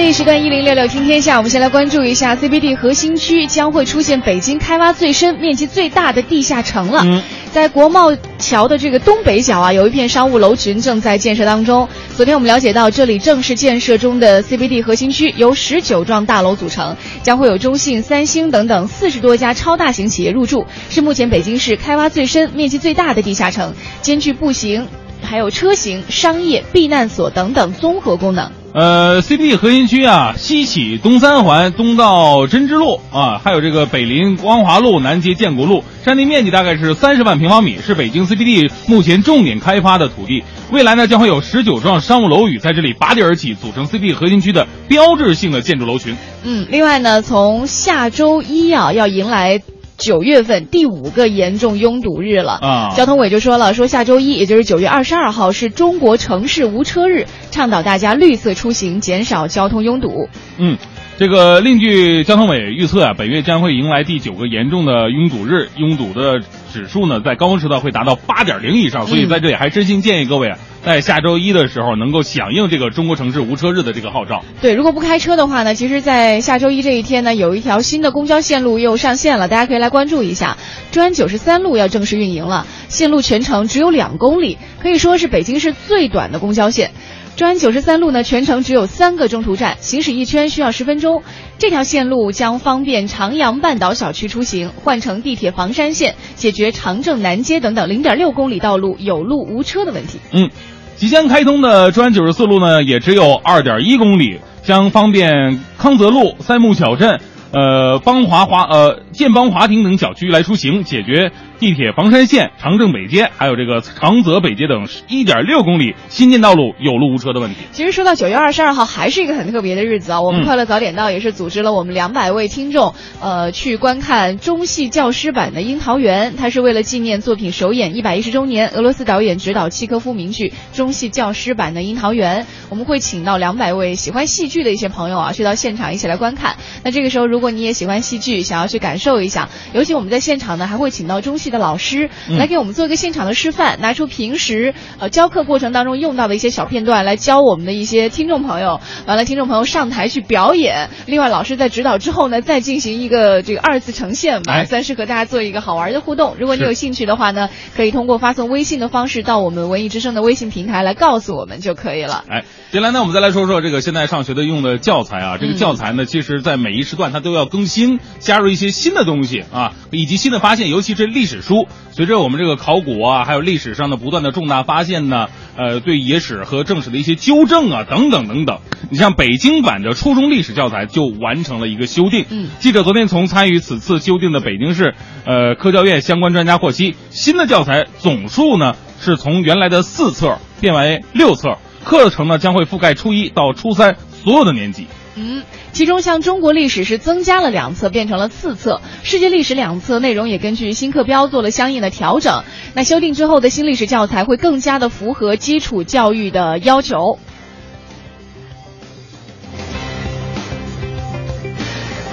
这一时段一零六六听天下，我们先来关注一下 CBD 核心区将会出现北京开挖最深、面积最大的地下城了。在国贸桥的这个东北角啊，有一片商务楼群正在建设当中。昨天我们了解到，这里正式建设中的 CBD 核心区由十九幢大楼组成，将会有中信、三星等等四十多家超大型企业入驻，是目前北京市开挖最深、面积最大的地下城，兼具步行、还有车型、商业、避难所等等综合功能。呃，CBD 核心区啊，西起东三环，东到针织路啊，还有这个北临光华路，南接建国路，占地面积大概是三十万平方米，是北京 CBD 目前重点开发的土地。未来呢，将会有十九幢商务楼宇在这里拔地而起，组成 CBD 核心区的标志性的建筑楼群。嗯，另外呢，从下周一啊，要迎来。九月份第五个严重拥堵日了啊！交通委就说了，说下周一，也就是九月二十二号，是中国城市无车日，倡导大家绿色出行，减少交通拥堵。嗯，这个另据交通委预测啊，本月将会迎来第九个严重的拥堵日，拥堵的指数呢，在高峰时段会达到八点零以上，所以在这里还真心建议各位啊。在下周一的时候，能够响应这个中国城市无车日的这个号召。对，如果不开车的话呢，其实，在下周一这一天呢，有一条新的公交线路又上线了，大家可以来关注一下。专九十三路要正式运营了，线路全程只有两公里，可以说是北京市最短的公交线。专九十三路呢，全程只有三个中途站，行驶一圈需要十分钟。这条线路将方便长阳半岛小区出行，换乘地铁房山线，解决长正南街等等零点六公里道路有路无车的问题。嗯。即将开通的专九十四路呢，也只有二点一公里，将方便康泽路、三木小镇。呃，邦华华呃，建邦华庭等小区来出行，解决地铁房山线、长正北街，还有这个长泽北街等一点六公里新建道路有路无车的问题。其实说到九月二十二号，还是一个很特别的日子啊！我们快乐早点到也是组织了我们两百位听众，呃，去观看中戏教师版的《樱桃园》，它是为了纪念作品首演一百一十周年，俄罗斯导演执导契科夫名剧中戏教师版的《樱桃园》，我们会请到两百位喜欢戏剧的一些朋友啊，去到现场一起来观看。那这个时候如如果你也喜欢戏剧，想要去感受一下，尤其我们在现场呢，还会请到中戏的老师来给我们做一个现场的示范，拿出平时呃教课过程当中用到的一些小片段来教我们的一些听众朋友。完了，听众朋友上台去表演。另外，老师在指导之后呢，再进行一个这个二次呈现吧，算是和大家做一个好玩的互动。如果你有兴趣的话呢，可以通过发送微信的方式到我们文艺之声的微信平台来告诉我们就可以了。哎，接下来呢，我们再来说说这个现在上学的用的教材啊，这个教材呢，其实在每一时段它都。都要更新，加入一些新的东西啊，以及新的发现，尤其是历史书。随着我们这个考古啊，还有历史上的不断的重大发现呢，呃，对野史和正史的一些纠正啊，等等等等。你像北京版的初中历史教材就完成了一个修订。嗯，记者昨天从参与此次修订的北京市呃科教院相关专家获悉，新的教材总数呢是从原来的四册变为六册，课程呢将会覆盖初一到初三所有的年级。嗯，其中像中国历史是增加了两册，变成了四册；世界历史两册，内容也根据新课标做了相应的调整。那修订之后的新历史教材会更加的符合基础教育的要求。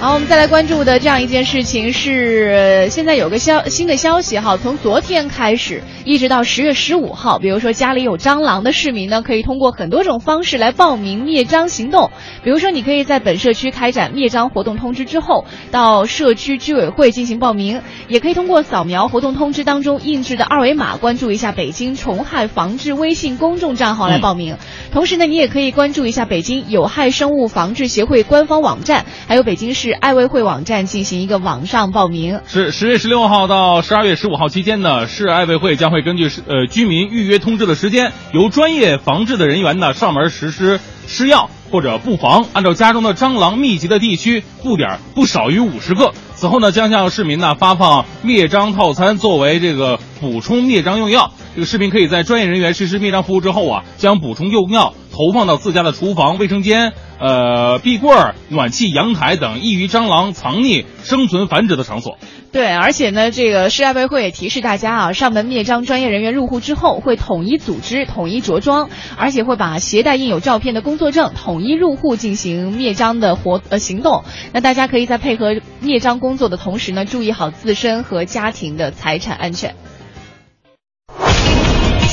好，我们再来关注的这样一件事情是，现在有个消新的消息哈，从昨天开始一直到十月十五号，比如说家里有蟑螂的市民呢，可以通过很多种方式来报名灭蟑行动。比如说，你可以在本社区开展灭蟑活动通知之后，到社区居委会进行报名，也可以通过扫描活动通知当中印制的二维码，关注一下北京虫害防治微信公众账号来报名。同时呢，你也可以关注一下北京有害生物防治协会官方网站，还有北京市。市爱卫会网站进行一个网上报名。是十月十六号到十二月十五号期间呢，市爱卫会将会根据呃居民预约通知的时间，由专业防治的人员呢上门实施施药或者布防，按照家中的蟑螂密集的地区布点不少于五十个。此后呢，将向市民呢发放灭蟑套餐作为这个补充灭蟑用药。这个市民可以在专业人员实施灭蟑服务之后啊，将补充用药投放到自家的厨房、卫生间、呃壁柜、暖气、阳台等易于蟑螂藏匿、生存、繁殖的场所。对，而且呢，这个市爱卫会也提示大家啊，上门灭蟑专业人员入户之后会统一组织、统一着装，而且会把携带印有照片的工作证统一入户进行灭蟑的活呃行动。那大家可以在配合灭蟑工作的同时呢，注意好自身和家庭的财产安全。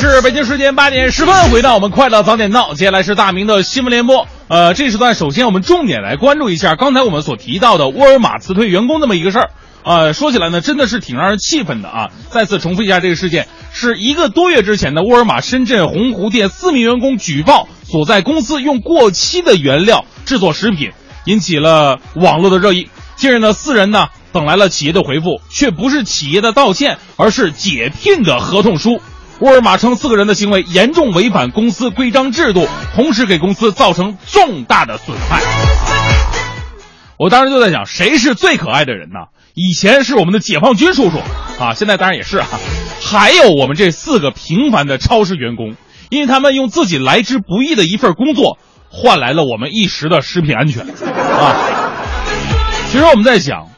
是北京时间八点十分，回到我们快乐早点到，接下来是大明的新闻联播。呃，这时段首先我们重点来关注一下刚才我们所提到的沃尔玛辞退员工这么一个事儿。呃，说起来呢，真的是挺让人气愤的啊！再次重复一下这个事件，是一个多月之前的沃尔玛深圳鸿湖店四名员工举报所在公司用过期的原料制作食品，引起了网络的热议。近日呢，四人呢等来了企业的回复，却不是企业的道歉，而是解聘的合同书。沃尔玛称，四个人的行为严重违反公司规章制度，同时给公司造成重大的损害。我当时就在想，谁是最可爱的人呢？以前是我们的解放军叔叔啊，现在当然也是啊。还有我们这四个平凡的超市员工，因为他们用自己来之不易的一份工作，换来了我们一时的食品安全啊。其实我们在想。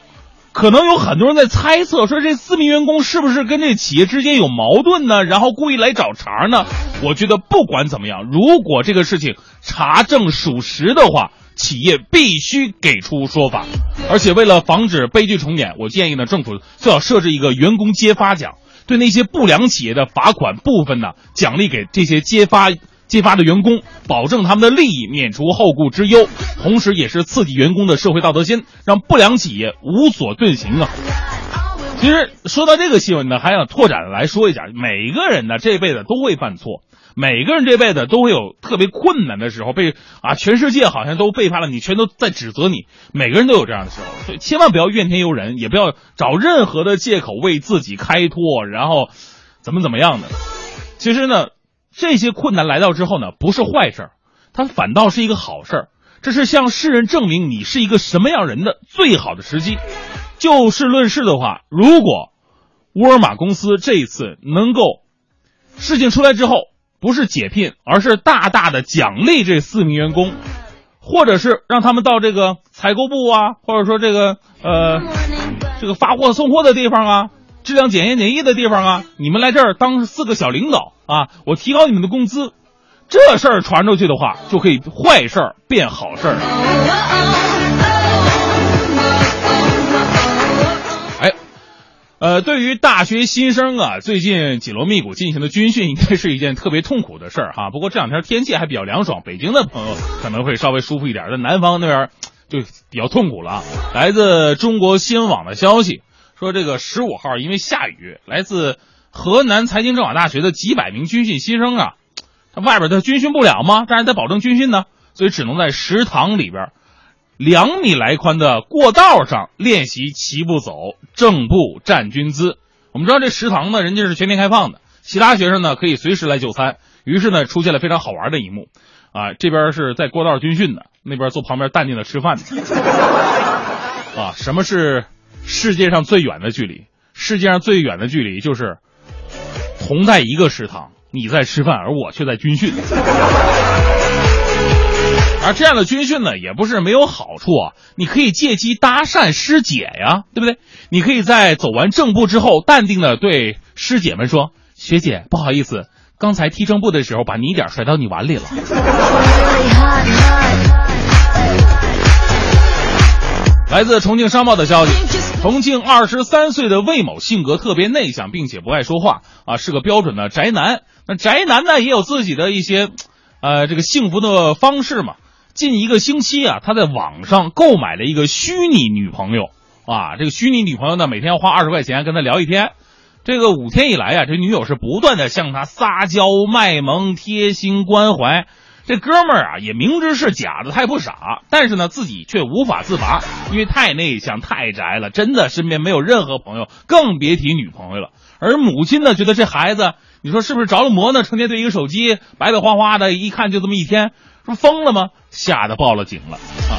可能有很多人在猜测，说这四名员工是不是跟这企业之间有矛盾呢？然后故意来找茬呢？我觉得不管怎么样，如果这个事情查证属实的话，企业必须给出说法。而且为了防止悲剧重演，我建议呢，政府最好设置一个员工揭发奖，对那些不良企业的罚款部分呢，奖励给这些揭发。激发的员工，保证他们的利益，免除后顾之忧，同时也是刺激员工的社会道德心，让不良企业无所遁形啊。其实说到这个新闻呢，还想拓展来说一下，每个人呢这辈子都会犯错，每个人这辈子都会有特别困难的时候，被啊全世界好像都背叛了你，全都在指责你，每个人都有这样的时候，所以千万不要怨天尤人，也不要找任何的借口为自己开脱，然后怎么怎么样的。其实呢，这些困难来到之后呢，不是坏事，它反倒是一个好事，这是向世人证明你是一个什么样人的最好的时机。就事论事的话，如果沃尔玛公司这一次能够事情出来之后，不是解聘，而是大大的奖励这四名员工，或者是让他们到这个采购部啊，或者说这个呃这个发货送货的地方啊，质量检验检疫的地方啊，你们来这儿当四个小领导啊，我提高你们的工资，这事儿传出去的话，就可以坏事儿变好事儿。呃，对于大学新生啊，最近紧锣密鼓进行的军训，应该是一件特别痛苦的事儿哈。不过这两天天气还比较凉爽，北京的朋友可能会稍微舒服一点，在南方那边就比较痛苦了。来自中国新闻网的消息说，这个十五号因为下雨，来自河南财经政法大学的几百名军训新生啊，他外边他军训不了吗？但是得保证军训呢，所以只能在食堂里边。两米来宽的过道上练习齐步走、正步站军姿。我们知道这食堂呢，人家是全天开放的，其他学生呢可以随时来就餐。于是呢，出现了非常好玩的一幕，啊，这边是在过道军训的，那边坐旁边淡定的吃饭的。啊，什么是世界上最远的距离？世界上最远的距离就是同在一个食堂，你在吃饭，而我却在军训。而这样的军训呢，也不是没有好处啊。你可以借机搭讪师姐呀，对不对？你可以在走完正步之后，淡定的对师姐们说：“学姐，不好意思，刚才踢正步的时候把泥点甩到你碗里了。”来自重庆商报的消息，重庆二十三岁的魏某性格特别内向，并且不爱说话啊，是个标准的宅男。那宅男呢，也有自己的一些，呃，这个幸福的方式嘛。近一个星期啊，他在网上购买了一个虚拟女朋友啊。这个虚拟女朋友呢，每天要花二十块钱跟他聊一天。这个五天以来啊，这女友是不断的向他撒娇卖萌、贴心关怀。这哥们儿啊，也明知是假的，他也不傻，但是呢，自己却无法自拔，因为太内向、太宅了，真的身边没有任何朋友，更别提女朋友了。而母亲呢，觉得这孩子，你说是不是着了魔呢？成天对一个手机白白花花的，一看就这么一天。说疯了吗？吓得报了警了啊！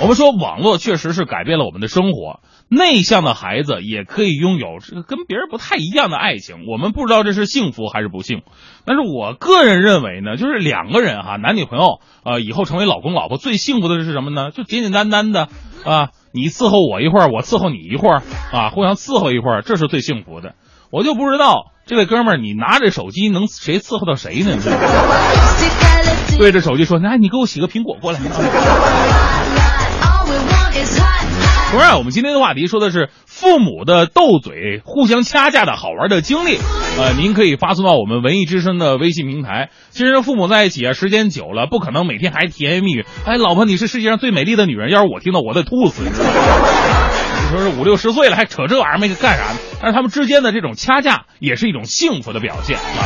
我们说网络确实是改变了我们的生活，内向的孩子也可以拥有这个跟别人不太一样的爱情。我们不知道这是幸福还是不幸，但是我个人认为呢，就是两个人哈，男女朋友啊，以后成为老公老婆，最幸福的是什么呢？就简简单单的啊，你伺候我一会儿，我伺候你一会儿啊，互相伺候一会儿，这是最幸福的。我就不知道这位哥们儿，你拿着手机能谁伺候到谁呢？对着手机说：“来，你给我洗个苹果过来。”同样，我们今天的话题说的是父母的斗嘴、互相掐架的好玩的经历。呃，您可以发送到我们文艺之声的微信平台。其实父母在一起啊，时间久了，不可能每天还甜言蜜语。哎，老婆，你是世界上最美丽的女人。要是我听到，我得吐死。你说是五六十岁了还扯这玩意儿没干啥呢？但是他们之间的这种掐架也是一种幸福的表现啊。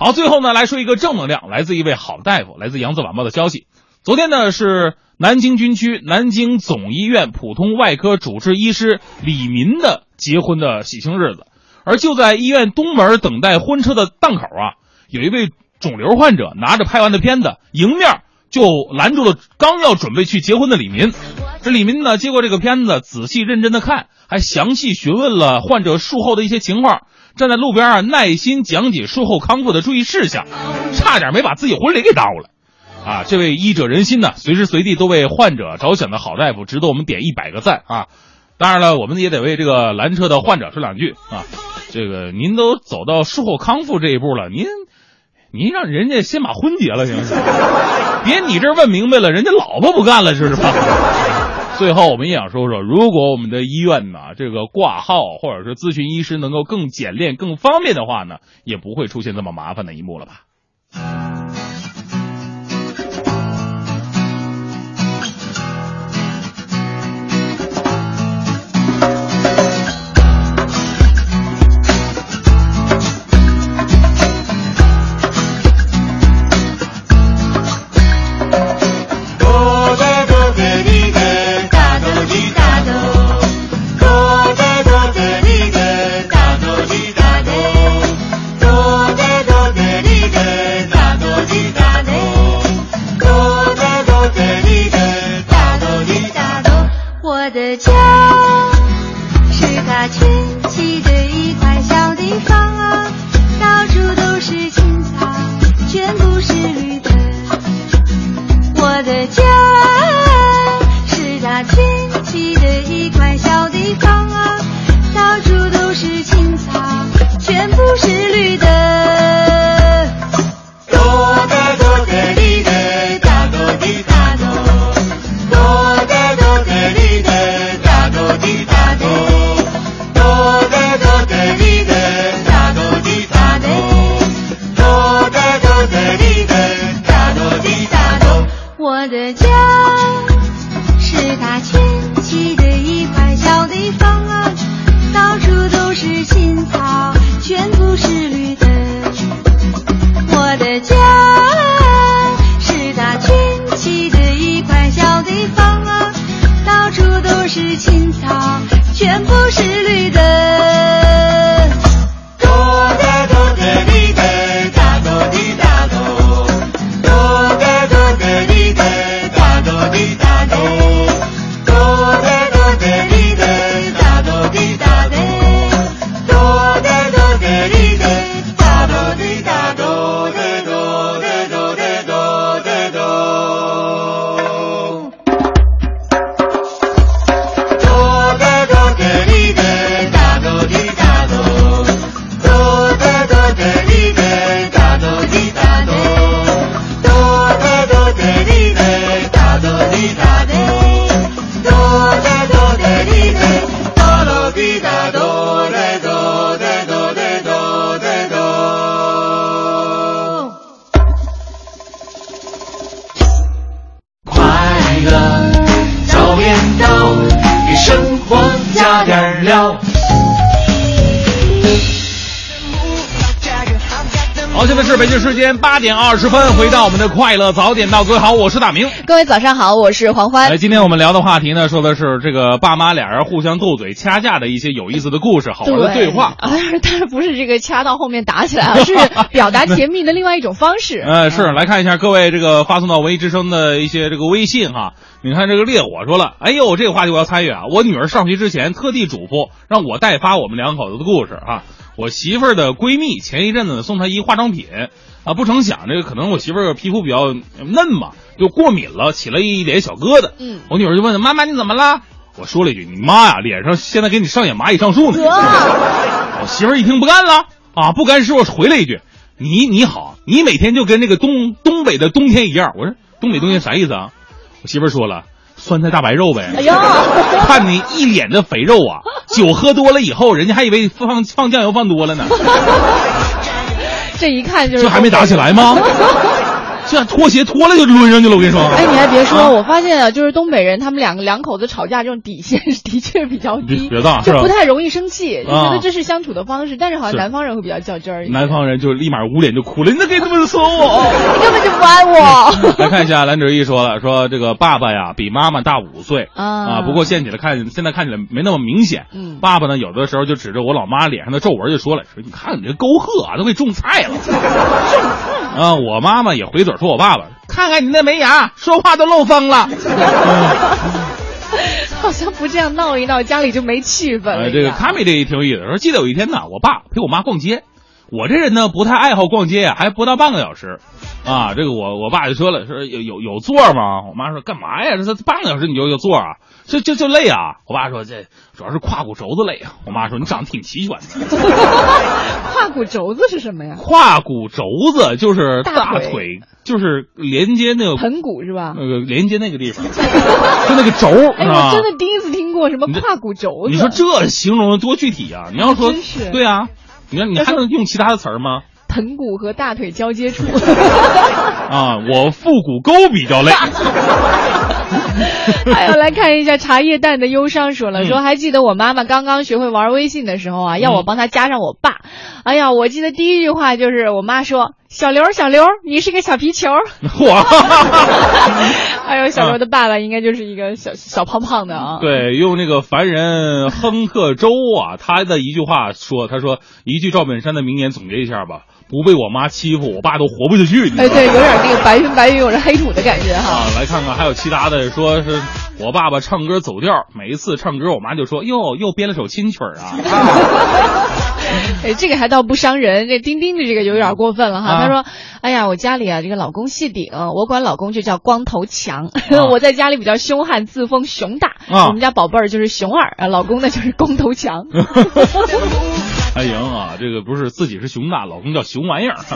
好，最后呢，来说一个正能量，来自一位好大夫，来自扬子晚报的消息。昨天呢是南京军区南京总医院普通外科主治医师李民的结婚的喜庆日子，而就在医院东门等待婚车的档口啊，有一位肿瘤患者拿着拍完的片子，迎面就拦住了刚要准备去结婚的李民。这李民呢接过这个片子，仔细认真的看，还详细询问了患者术后的一些情况。站在路边啊，耐心讲解术后康复的注意事项，差点没把自己婚礼给耽误了。啊，这位医者仁心呢，随时随地都为患者着想的好大夫，值得我们点一百个赞啊！当然了，我们也得为这个拦车的患者说两句啊。这个您都走到术后康复这一步了，您您让人家先把婚结了行不行？别你这问明白了，人家老婆不干了是吧？最后，我们也想说说，如果我们的医院呢，这个挂号或者是咨询医师能够更简练、更方便的话呢，也不会出现这么麻烦的一幕了吧。家。是北京时间八点二十分，回到我们的快乐早点到，各位好，我是大明。各位早上好，我是黄欢。哎，今天我们聊的话题呢，说的是这个爸妈俩人互相斗嘴掐架的一些有意思的故事，好玩的对话。啊，但是不是这个掐到后面打起来，而是表达甜蜜的另外一种方式。呃，是来看一下各位这个发送到文艺之声的一些这个微信哈。你看这个烈火说了，哎呦，这个话题我要参与啊！我女儿上学之前特地嘱咐让我代发我们两口子的故事啊。我媳妇儿的闺蜜前一阵子送她一化妆品啊，不成想这个可能我媳妇儿皮肤比较嫩嘛，就过敏了，起了一脸小疙瘩。嗯，我女儿就问妈妈你怎么了？我说了一句你妈呀，脸上现在给你上演蚂蚁上树呢。我媳妇儿一听不干了啊，不甘示弱回了一句你你好，你每天就跟那个东东北的冬天一样。我说东北冬天啥意思啊？我媳妇儿说了。酸菜大白肉呗！哎呦，看你一脸的肥肉啊！酒喝多了以后，人家还以为放放酱油放多了呢。这一看就是这还没打起来吗？这拖鞋脱了就抡上去了，我跟你说。哎，你还别说，啊、我发现啊，就是东北人，他们两个两口子吵架这种底线的确比较低，别大，就不太容易生气，就觉得这是相处的方式。但是好像南方人会比较较真儿。南方人就立马捂脸就哭了，你咋可以这么说我？你 根本就不爱我。来看一下兰哲一说了，说这个爸爸呀比妈妈大五岁啊啊，不过现起来看现在看起来没那么明显。嗯，爸爸呢有的时候就指着我老妈脸上的皱纹就说了，说你看你这沟壑啊都给种菜了。啊，我妈妈也回嘴说我爸爸。看看你那没牙，说话都漏风了。好像不这样闹一闹，家里就没气氛了。哎，这个卡米这也挺有意思。说记得有一天呢，我爸陪我妈逛街，我这人呢不太爱好逛街呀，还不到半个小时。啊，这个我我爸就说了，说有有有座吗？我妈说干嘛呀？这半个小时你就有座啊？这就就累啊？我爸说这主要是胯骨轴子累啊。我妈说你长得挺齐全的。胯骨轴子是什么呀？胯骨轴子就是大腿，就是连接那个盆骨是吧？那个连接那个地方，就那个轴哎，我真的第一次听过什么胯骨轴子。你说这形容的多具体啊！你要说对啊，你看你还能用其他的词儿吗？盆骨和大腿交接处啊，我腹股沟比较累。还有来看一下茶叶蛋的忧伤，说了说还记得我妈妈刚刚学会玩微信的时候啊，要我帮她加上我爸，哎呀，我记得第一句话就是我妈说：“小刘，小刘，你是个小皮球。”哇！还有小刘的爸爸应该就是一个小小胖胖的啊。对，用那个凡人亨特周啊，他的一句话说：“他说一句赵本山的名言总结一下吧。”不被我妈欺负，我爸都活不下去。哎，对，有点那个白云白云有着黑土的感觉哈。啊，来看看还有其他的，说是我爸爸唱歌走调，每一次唱歌，我妈就说哟，又编了首新曲儿啊。哎，这个还倒不伤人，这丁丁的这个有点过分了哈。他说，哎呀，我家里啊，这个老公谢顶，我管老公就叫光头强。我在家里比较凶悍，自封熊大。我们家宝贝儿就是熊二，啊，老公呢就是光头强。还行啊，这个不是自己是熊大，老公叫熊玩意儿。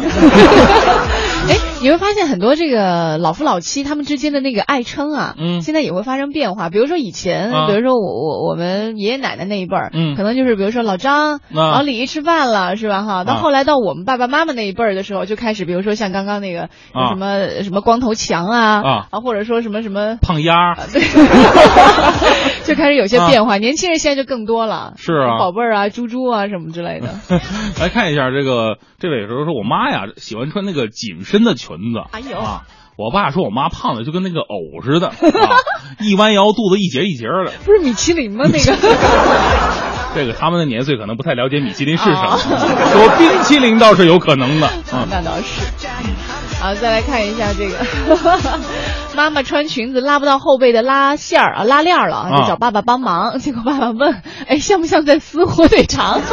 哎，你会发现很多这个老夫老妻他们之间的那个爱称啊，嗯，现在也会发生变化。比如说以前，比如说我我我们爷爷奶奶那一辈儿，嗯，可能就是比如说老张、老李吃饭了，是吧？哈，到后来到我们爸爸妈妈那一辈儿的时候，就开始比如说像刚刚那个什么什么光头强啊，啊，或者说什么什么胖丫，对，就开始有些变化。年轻人现在就更多了，是啊，宝贝儿啊，猪猪啊什么之类的。来看一下这个，这位时候说我妈呀喜欢穿那个紧身的裙子。哎呦啊！我爸说我妈胖的就跟那个藕似的，一弯腰肚子一节一节的。不是米其林吗？那个？这个他们的年岁可能不太了解米其林是什么，说冰淇淋倒是有可能的。啊，那倒是。好，再来看一下这个，妈妈穿裙子拉不到后背的拉线儿啊，拉链了啊，就找爸爸帮忙。结果爸爸问：“哎，像不像在撕火腿肠？”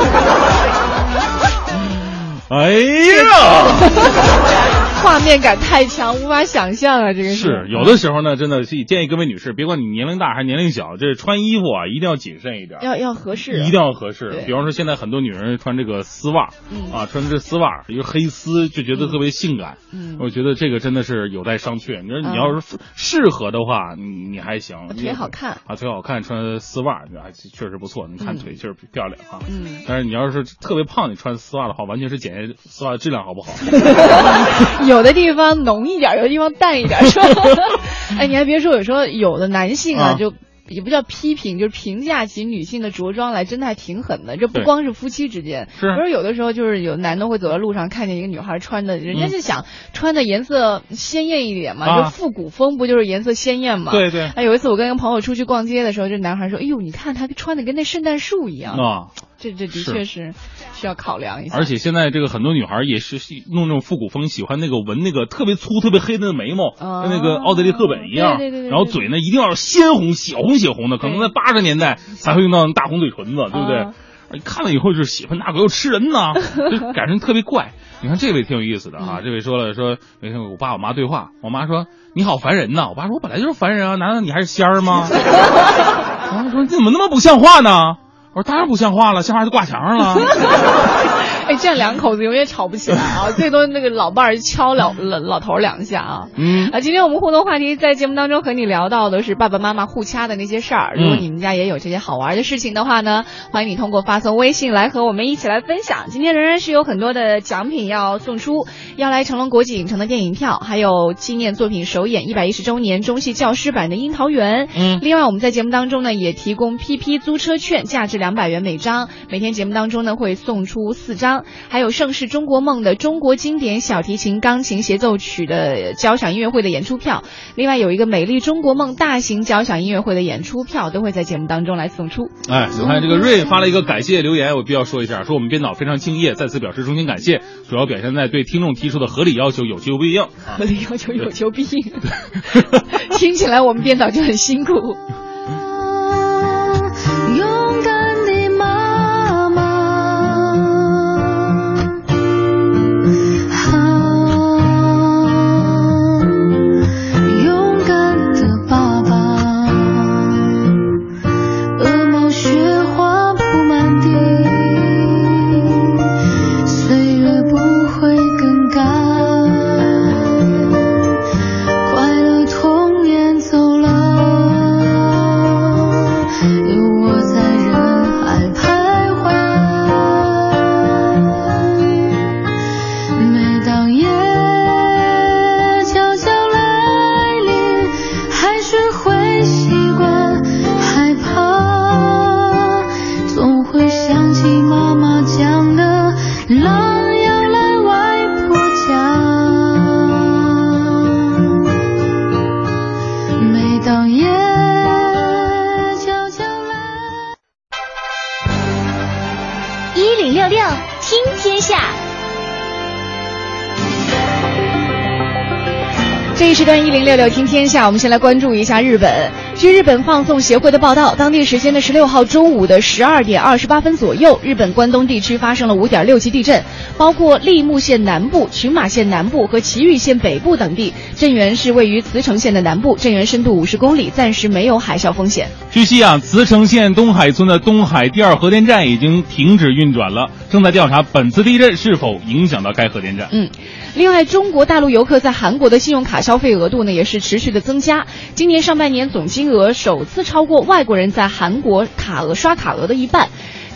哎呀！画面感太强，无法想象啊！这个是有的时候呢，真的是建议各位女士，别管你年龄大还是年龄小，这穿衣服啊一定要谨慎一点，要要合适，一定要合适。比方说，现在很多女人穿这个丝袜，啊，穿这丝袜，一个黑丝就觉得特别性感。嗯，我觉得这个真的是有待商榷。你说你要是适合的话，你你还行，腿好看啊，腿好看，穿丝袜啊确实不错。你看腿确实漂亮啊。嗯，但是你要是特别胖，你穿丝袜的话，完全是检验丝袜的质量好不好。有的地方浓一点，有的地方淡一点，是吧？哎，你还别说，有时候有的男性啊，就也不叫批评，就是评价起女性的着装来，真的还挺狠的。这不光是夫妻之间，是不是有的时候就是有男的会走在路上，看见一个女孩穿的，人家就想穿的颜色鲜艳一点嘛，就复古风，不就是颜色鲜艳嘛？对对。哎，有一次我跟一个朋友出去逛街的时候，这男孩说：“哎呦，你看他穿的跟那圣诞树一样。”啊。这这的确是需要考量一下，而且现在这个很多女孩也是弄那种复古风，喜欢那个纹那个特别粗、特别黑的眉毛，跟那个奥黛丽·赫本一样。对对对。然后嘴呢一定要鲜红、血红、血红的，可能在八十年代才会用到大红嘴唇子，对不对？看了以后就是喜欢那个又吃人呢，就感觉特别怪。你看这位挺有意思的啊，这位说了说，没天我爸我妈对话，我妈说你好烦人呐，我爸说我本来就是烦人啊，难道你还是仙儿吗？我妈说你怎么那么不像话呢？我说当然不像话了，像话就挂墙上了。哎，这样两口子永远吵不起来啊！最多那个老伴儿敲老老老头两下啊。嗯啊，今天我们互动话题在节目当中和你聊到的是爸爸妈妈互掐的那些事儿。如果你们家也有这些好玩的事情的话呢，欢迎你通过发送微信来和我们一起来分享。今天仍然是有很多的奖品要送出，要来成龙国际影城的电影票，还有纪念作品首演一百一十周年中戏教师版的《樱桃园》。嗯，另外我们在节目当中呢也提供 PP 租车券，价值两百元每张。每天节目当中呢会送出四张。还有盛世中国梦的中国经典小提琴、钢琴协奏曲的交响音乐会的演出票，另外有一个美丽中国梦大型交响音乐会的演出票，都会在节目当中来送出。哎，我看这个瑞发了一个感谢留言，我必要说一下，说我们编导非常敬业，再次表示衷心感谢，主要表现在对听众提出的合理要求有求必应。合理要求有求必应，听起来我们编导就很辛苦。这一时段一零六六听天下，我们先来关注一下日本。据日本放送协会的报道，当地时间的十六号中午的十二点二十八分左右，日本关东地区发生了五点六级地震，包括立木县南部、群马县南部和埼玉县北部等地。震源是位于茨城县的南部，震源深度五十公里，暂时没有海啸风险。据悉啊，茨城县东海村的东海第二核电站已经停止运转了，正在调查本次地震是否影响到该核电站。嗯。另外，中国大陆游客在韩国的信用卡消费额度呢，也是持续的增加。今年上半年总金额首次超过外国人在韩国卡额刷卡额的一半。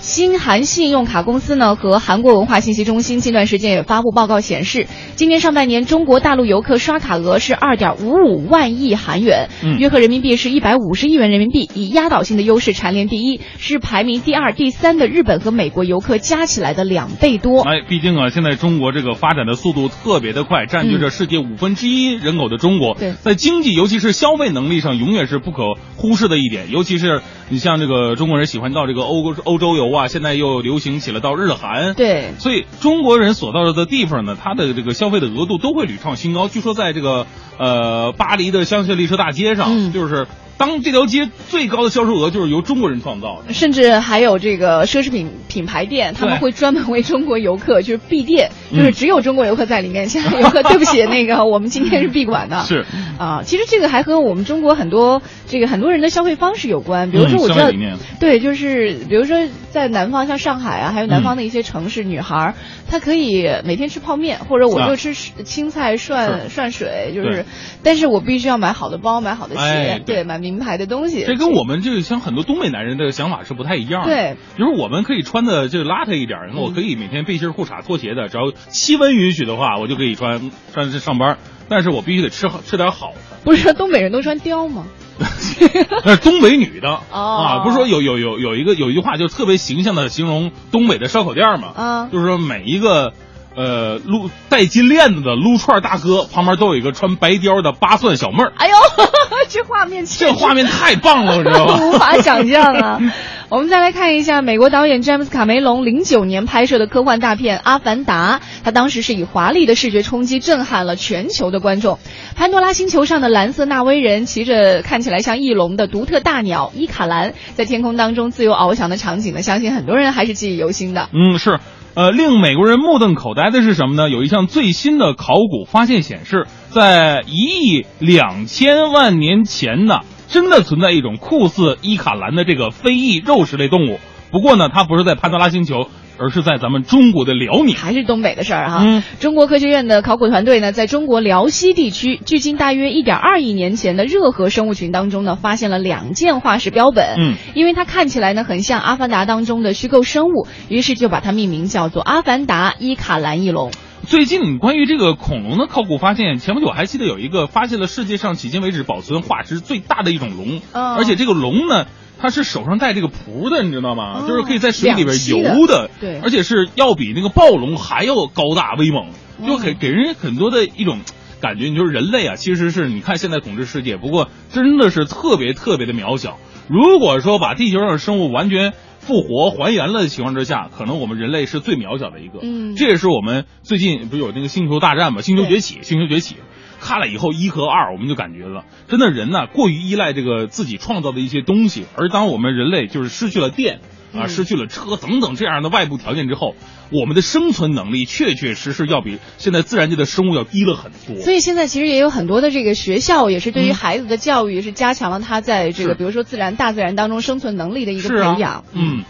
新韩信用卡公司呢和韩国文化信息中心近段时间也发布报告显示，今年上半年中国大陆游客刷卡额是二点五五万亿韩元，约合人民币是一百五十亿元人民币，以压倒性的优势蝉联第一，是排名第二、第三的日本和美国游客加起来的两倍多。哎，毕竟啊，现在中国这个发展的速度特别的快，占据着世界五分之一人口的中国，在经济尤其是消费能力上永远是不可忽视的一点，尤其是你像这个中国人喜欢到这个欧欧洲游。哇，现在又流行起了到日韩，对，所以中国人所到的地方呢，它的这个消费的额度都会屡创新高。据说在这个呃巴黎的香榭丽舍大街上，就是。当这条街最高的销售额就是由中国人创造的，甚至还有这个奢侈品品牌店，他们会专门为中国游客就是闭店，就是只有中国游客在里面。现在游客对不起，那个我们今天是闭馆的。是啊，其实这个还和我们中国很多这个很多人的消费方式有关。比如说，我知道，对，就是比如说在南方，像上海啊，还有南方的一些城市，女孩她可以每天吃泡面，或者我就吃青菜涮涮水，就是，但是我必须要买好的包，买好的鞋，对，买。名牌的东西，这跟我们这个像很多东北男人的想法是不太一样的。对，就是我们可以穿的就邋遢一点，然后我可以每天背心、裤衩、拖鞋的，只要气温允许的话，我就可以穿穿这上班。但是我必须得吃好吃点好的。不是说东北人都穿貂吗？那是东北女的啊，不是说有有有有一个有一句话就特别形象的形容东北的烧烤店嘛？啊，就是说每一个。呃，撸带金链子的撸串大哥旁边都有一个穿白貂的八蒜小妹儿。哎呦，这画面，这画面太棒了，你知道吗？无法想象啊！我们再来看一下美国导演詹姆斯卡梅隆零九年拍摄的科幻大片《阿凡达》，他当时是以华丽的视觉冲击震撼了全球的观众。潘多拉星球上的蓝色纳威人骑着看起来像翼龙的独特大鸟伊卡兰，在天空当中自由翱翔的场景呢，相信很多人还是记忆犹新的。嗯，是。呃，令美国人目瞪口呆的是什么呢？有一项最新的考古发现显示，在一亿两千万年前呢，真的存在一种酷似伊卡兰的这个非裔肉食类动物。不过呢，它不是在潘多拉星球。而是在咱们中国的辽宁，还是东北的事儿哈。中国科学院的考古团队呢，在中国辽西地区，距今大约一点二亿年前的热河生物群当中呢，发现了两件化石标本。嗯，因为它看起来呢，很像《阿凡达》当中的虚构生物，于是就把它命名叫做阿凡达伊卡兰翼龙。最近关于这个恐龙的考古发现，前不久还记得有一个发现了世界上迄今为止保存化石最大的一种龙，而且这个龙呢。它是手上带这个蹼的，你知道吗？就是可以在水里边游的，对，而且是要比那个暴龙还要高大威猛，就给给人很多的一种感觉。你就是人类啊，其实是你看现在统治世界，不过真的是特别特别的渺小。如果说把地球上的生物完全复活还原了的情况之下，可能我们人类是最渺小的一个。嗯，这也是我们最近不是有那个星球大战嘛？星球崛起，星球崛起。看了以后，一和二，我们就感觉了，真的人呢过于依赖这个自己创造的一些东西，而当我们人类就是失去了电啊，失去了车等等这样的外部条件之后，我们的生存能力确确实实要比现在自然界的生物要低了很多。所以现在其实也有很多的这个学校，也是对于孩子的教育是加强了他在这个比如说自然大自然当中生存能力的一个培养。嗯，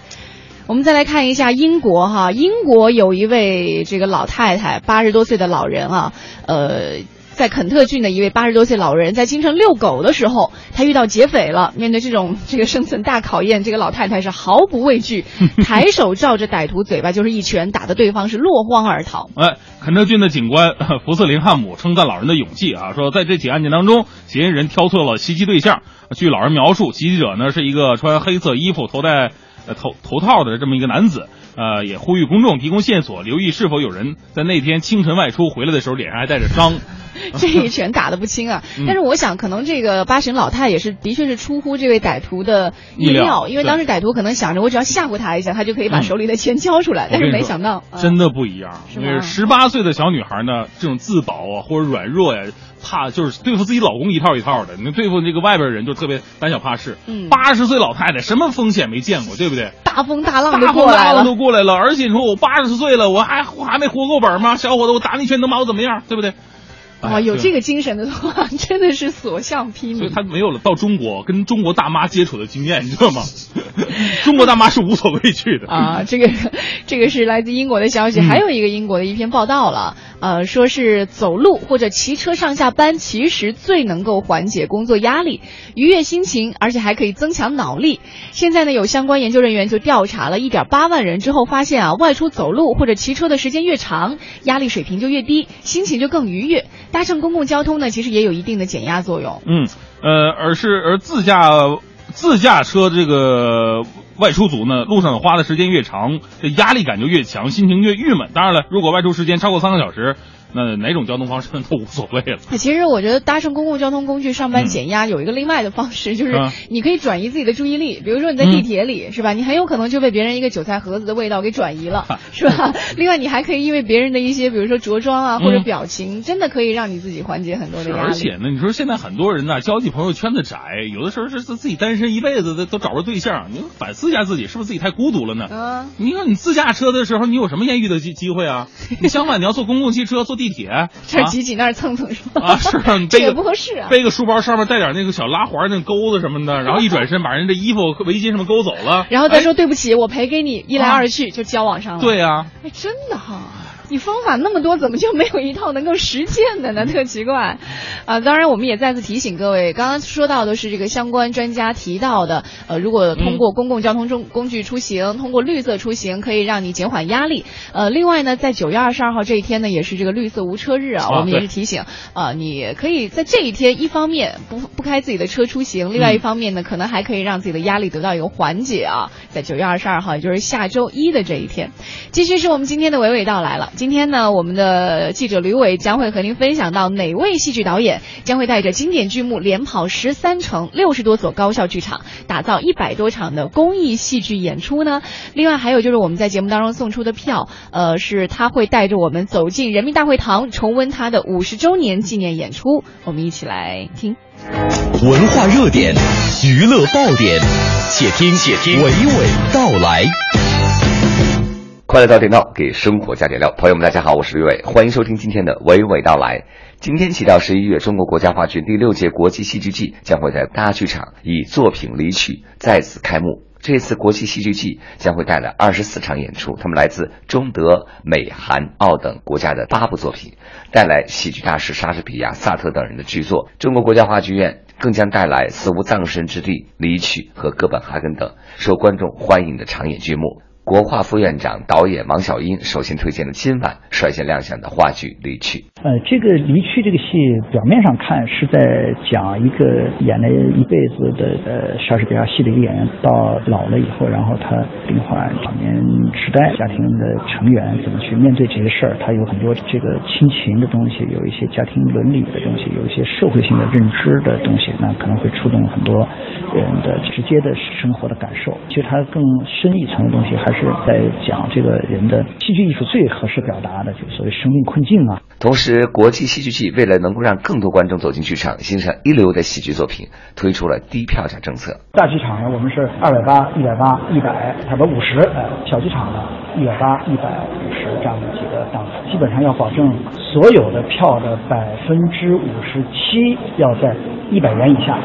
我们再来看一下英国哈，英国有一位这个老太太，八十多岁的老人啊，呃。在肯特郡的一位八十多岁老人在清晨遛狗的时候，他遇到劫匪了。面对这种 这个生存大考验，这个老太太是毫不畏惧，抬手照着歹徒嘴巴就是一拳，打得对方是落荒而逃。哎，肯特郡的警官福瑟林汉姆称赞老人的勇气啊，说在这起案件当中，嫌疑人挑错了袭击对象。据老人描述，袭击者呢是一个穿黑色衣服、头戴呃头头套的这么一个男子。呃，也呼吁公众提供线索，留意是否有人在那天清晨外出回来的时候脸上还带着伤。这一拳打得不轻啊。但是我想，可能这个八旬老太也是的确是出乎这位歹徒的意料，因为当时歹徒可能想着我只要吓唬他一下，他就可以把手里的钱交出来，但是没想到真的不一样。因为十八岁的小女孩呢，这种自保啊或者软弱呀。怕就是对付自己老公一套一套的，你对付这个外边人就特别胆小怕事。嗯，八十岁老太太什么风险没见过，对不对？大风大浪大风大浪都过来了，而且你说我八十岁了，我还我还没活够本吗？小伙子，我打你一拳能把我怎么样？对不对？啊，有这个精神的话，真的是所向披靡。所以他没有了到中国跟中国大妈接触的经验，你知道吗？中国大妈是无所畏惧的啊。这个，这个是来自英国的消息，还有一个英国的一篇报道了，呃，说是走路或者骑车上下班，其实最能够缓解工作压力、愉悦心情，而且还可以增强脑力。现在呢，有相关研究人员就调查了一点八万人之后，发现啊，外出走路或者骑车的时间越长，压力水平就越低，心情就更愉悦。搭乘公共交通呢，其实也有一定的减压作用。嗯，呃，而是而自驾自驾车这个外出族呢，路上花的时间越长，这压力感就越强，心情越郁闷。当然了，如果外出时间超过三个小时。那哪种交通方式 都无所谓了。其实我觉得搭乘公共交通工具上班减压有一个另外的方式，就是你可以转移自己的注意力。比如说你在地铁里，是吧？你很有可能就被别人一个韭菜盒子的味道给转移了，是吧？另外你还可以因为别人的一些，比如说着装啊或者表情，真的可以让你自己缓解很多的压力。而且呢，你说现在很多人呢，交际朋友圈子窄，有的时候是自己单身一辈子的都找不着对象，你反思一下自己，是不是自己太孤独了呢？嗯。你说你自驾车的时候，你有什么艳遇的机机会啊？你相反，你要坐公共汽车、坐地铁。这挤挤那儿蹭蹭是吧？啊，是 这也不合适啊。背个书包，上面带点那个小拉环那钩子什么的，然后一转身把人的衣服、围巾什么勾走了，然后再说对不起，我赔给你，一来二去就交往上了。对呀，哎，真的哈。你方法那么多，怎么就没有一套能够实践的呢？特奇怪，啊！当然，我们也再次提醒各位，刚刚说到的是这个相关专家提到的，呃，如果通过公共交通中工具出行，通过绿色出行，可以让你减缓压力。呃，另外呢，在九月二十二号这一天呢，也是这个绿色无车日啊，我们也是提醒啊，你可以在这一天，一方面不不开自己的车出行，另外一方面呢，可能还可以让自己的压力得到一个缓解啊。在九月二十二号，也就是下周一的这一天，继续是我们今天的娓娓道来了。今天呢，我们的记者吕伟将会和您分享到哪位戏剧导演将会带着经典剧目连跑十三城、六十多所高校剧场，打造一百多场的公益戏剧演出呢？另外还有就是我们在节目当中送出的票，呃，是他会带着我们走进人民大会堂，重温他的五十周年纪念演出。我们一起来听文化热点、娱乐爆点，且听且听娓娓道来。快乐到点到，给生活加点料。朋友们，大家好，我是吕伟，欢迎收听今天的娓娓道来。今天起到十一月，中国国家话剧第六届国际戏剧季将会在大剧场以作品离去再次开幕。这次国际戏剧季将会带来二十四场演出，他们来自中德美韩澳等国家的八部作品，带来喜剧大师莎士比亚、萨特等人的剧作。中国国家话剧院更将带来《死无葬身之地》《离去》和《哥本哈根》等受观众欢迎的长演剧目。国画副院长、导演王小英首先推荐了今晚率先亮相的话剧《离去》。呃，这个《离去》这个戏，表面上看是在讲一个演了一辈子的呃莎士比亚戏的一个演员，到老了以后，然后他病患、老年痴呆，家庭的成员怎么去面对这些事儿？他有很多这个亲情的东西，有一些家庭伦理的东西，有一些社会性的认知的东西，那可能会触动很多人的直接的生活的感受。其实它更深一层的东西还。是在讲这个人的戏剧艺术最合适表达的，就是所谓生命困境啊。同时，国际戏剧季为了能够让更多观众走进剧场欣赏一流的喜剧作品，推出了低票价政策。大剧场呢，我们是二百八、一百八、一百，差不多五十。呃，小剧场呢，一百八、一百五十这样的几个档次，基本上要保证所有的票的百分之五十七要在一百元以下。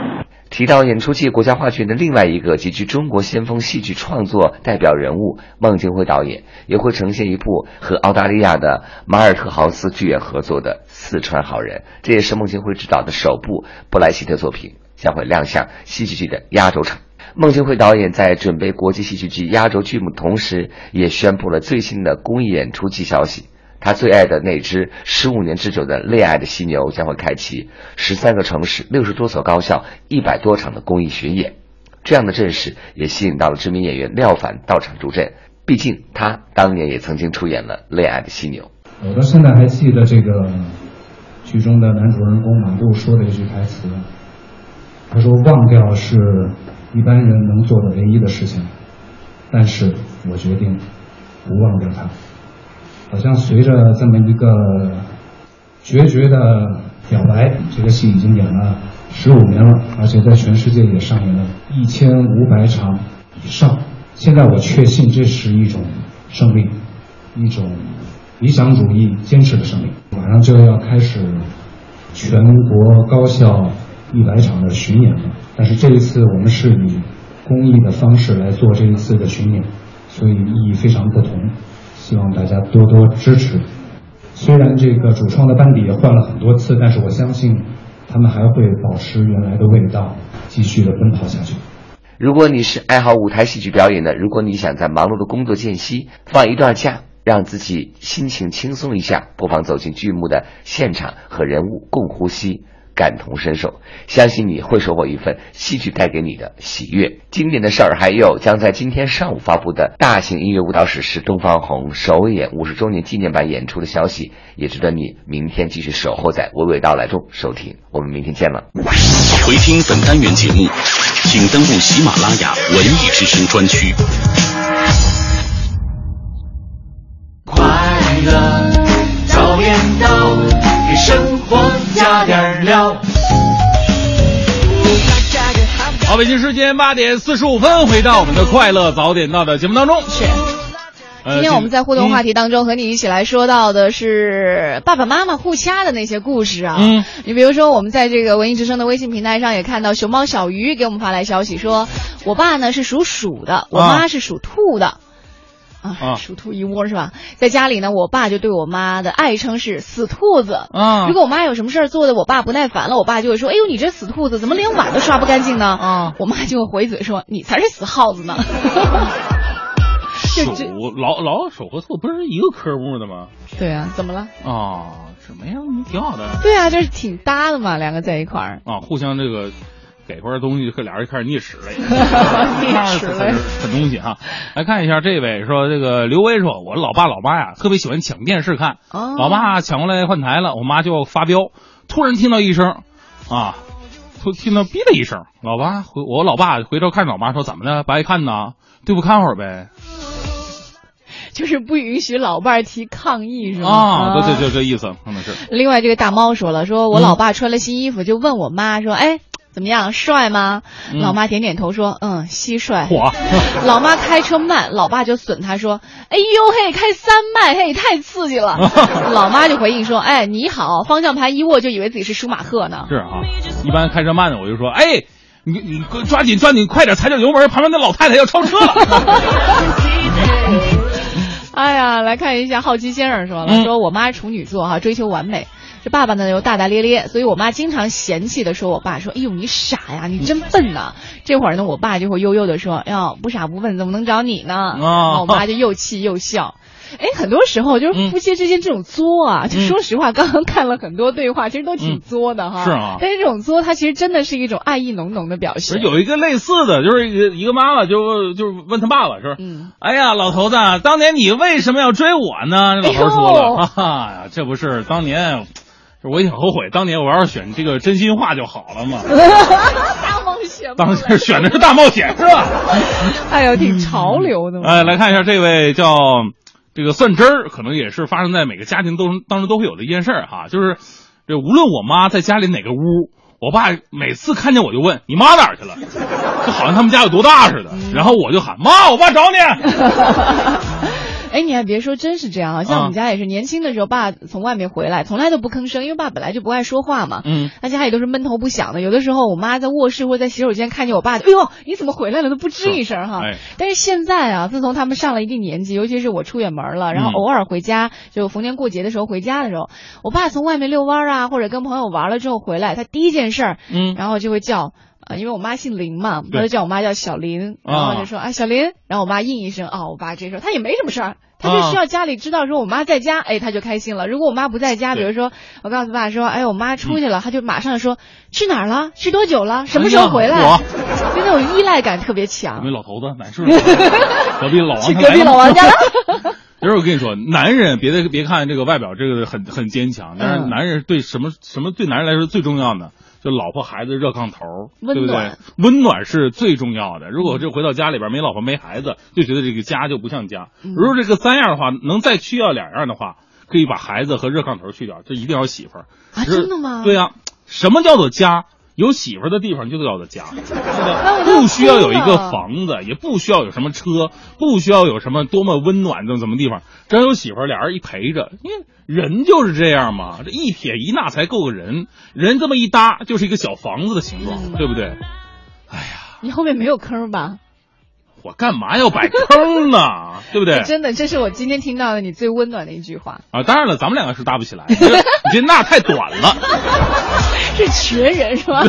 提到演出季国家话剧院的另外一个极具中国先锋戏剧创作代表人物孟京辉导演，也会呈现一部和澳大利亚的马尔特豪斯剧院合作的《四川好人》，这也是孟京辉执导的首部布莱希特作品，将会亮相戏剧季的压轴场。孟京辉导演在准备国际戏剧季压轴剧目同时，也宣布了最新的公益演出季消息。他最爱的那只十五年之久的恋爱的犀牛将会开启十三个城市、六十多所高校、一百多场的公益巡演，这样的阵势也吸引到了知名演员廖凡到场助阵。毕竟他当年也曾经出演了《恋爱的犀牛》。我到现在还记得这个剧中的男主人公马路说的一句台词，他说：“忘掉是一般人能做的唯一的事情，但是我决定不忘掉他。”好像随着这么一个决绝的表白，这个戏已经演了十五年了，而且在全世界也上演了一千五百场以上。现在我确信这是一种胜利，一种理想主义坚持的胜利。马上就要开始全国高校一百场的巡演了，但是这一次我们是以公益的方式来做这一次的巡演，所以意义非常不同。希望大家多多支持。虽然这个主创的班底也换了很多次，但是我相信他们还会保持原来的味道，继续的奔跑下去。如果你是爱好舞台戏剧表演的，如果你想在忙碌的工作间隙放一段假，让自己心情轻松一下，不妨走进剧目的现场，和人物共呼吸。感同身受，相信你会收获一份戏剧带给你的喜悦。经典的事儿，还有将在今天上午发布的大型音乐舞蹈史诗《东方红》首演五十周年纪念版演出的消息，也值得你明天继续守候在娓娓道来中收听。我们明天见了。回听本单元节目，请登录喜马拉雅文艺之声专区。快乐早点到，给生活。加点料。好，北京时间八点四十五分，回到我们的快乐早点到的节目当中。是。今天我们在互动话题当中和你一起来说到的是爸爸妈妈互掐的那些故事啊。嗯。你比如说，我们在这个文艺之声的微信平台上也看到熊猫小鱼给我们发来消息说，我爸呢是属鼠的，我妈是属兔的。啊，属兔一窝是吧？在家里呢，我爸就对我妈的爱称是“死兔子”。啊，如果我妈有什么事儿做的我爸不耐烦了，我爸就会说：“哎呦，你这死兔子，怎么连碗都刷不干净呢？”啊，我妈就会回嘴说：“你才是死耗子呢。”鼠老老鼠和兔不是一个科目的吗？对啊，怎么了？啊，什么呀？挺好的。对啊，就是挺搭的嘛，两个在一块儿啊，互相这个。给块东西，和俩人开始啮齿了，啮齿了，啃东西哈。来看一下这位说，这个刘威说，我老爸老妈呀，特别喜欢抢电视看。老爸抢过来换台了，我妈就发飙。突然听到一声，啊，突听到哔的一声，老爸回我老爸回头看老妈说，怎么的？不爱看呢？对不看会儿呗。就是不允许老伴儿提抗议是吗？啊，对对，就这意思，可能是。另外，这个大猫说了，说我老爸穿了新衣服，就问我妈说，哎。怎么样，帅吗？老妈点点头说：“嗯，蟋蟀。”嚯！老妈开车慢，老爸就损他说：“哎呦嘿，开三迈嘿，太刺激了。”老妈就回应说：“哎，你好，方向盘一握就以为自己是舒马赫呢。”是啊，一般开车慢的我就说：“哎，你你抓紧抓紧，快点踩脚油门，旁边那老太太要超车了。”哎呀，来看一下，好奇先生说了：“说我妈是处女座哈，追求完美。”这爸爸呢又大大咧咧，所以我妈经常嫌弃的说：“我爸说，哎呦你傻呀，你真笨呐。”这会儿呢，我爸就会悠悠的说：“哎呀，不傻不笨，怎么能找你呢？”啊，我妈就又气又笑。哎，很多时候就是夫妻之间这种作啊，就说实话，刚刚看了很多对话，其实都挺作的哈。是啊。但是这种作，它其实真的是一种爱意浓浓的表现。有一个类似的，就是一个一个妈妈就就问他爸爸说：“嗯，哎呀，老头子，当年你为什么要追我呢？”老头说了：“哈哈呀，这不是当年。”我也后悔，当年我要是选这个真心话就好了嘛。大冒险，当时选的是大冒险是吧？哎呦，挺潮流的。哎，来看一下这位叫这个蒜汁儿，可能也是发生在每个家庭都当中都会有的一件事儿哈，就是这无论我妈在家里哪个屋，我爸每次看见我就问你妈哪儿去了，就好像他们家有多大似的，然后我就喊妈，我爸找你。哎，你还别说，真是这样啊！像我们家也是，年轻的时候，爸从外面回来，从来都不吭声，因为爸本来就不爱说话嘛。嗯，他家里都是闷头不响的。有的时候，我妈在卧室或者在洗手间看见我爸，哎呦，你怎么回来了？都不吱一声哈。但是现在啊，自从他们上了一定年纪，尤其是我出远门了，然后偶尔回家，就逢年过节的时候回家的时候，我爸从外面遛弯啊，或者跟朋友玩了之后回来，他第一件事儿，嗯，然后就会叫。啊，因为我妈姓林嘛，他就叫我妈叫小林，然后就说啊小林，然后我妈应一声啊，我爸这时候他也没什么事儿，他就需要家里知道说我妈在家，哎，他就开心了。如果我妈不在家，比如说我告诉爸说，哎，我妈出去了，他就马上说去哪儿了，去多久了，什么时候回来，就那种依赖感特别强。那老头子哪是？隔壁老王去隔壁老王家了。其实我跟你说，男人别的别看这个外表这个很很坚强，但是男人对什么什么对男人来说最重要的，就老婆孩子热炕头，对不对？温暖是最重要的。如果这回到家里边没老婆没孩子，就觉得这个家就不像家。如果这个三样的话，能再去掉两样的话，可以把孩子和热炕头去掉，这一定要媳妇儿啊？真的吗？对呀，什么叫做家？有媳妇的地方就叫做家，不需要有一个房子，也不需要有什么车，不需要有什么多么温暖的什么地方，只要有媳妇俩人一陪着，因为人就是这样嘛，这一撇一捺才够个人，人这么一搭就是一个小房子的形状，对不对？哎呀，你后面没有坑吧？我干嘛要摆坑呢？对不对？真的，这是我今天听到的你最温暖的一句话啊！当然了，咱们两个是搭不起来，你这那太短了，是瘸人是吧？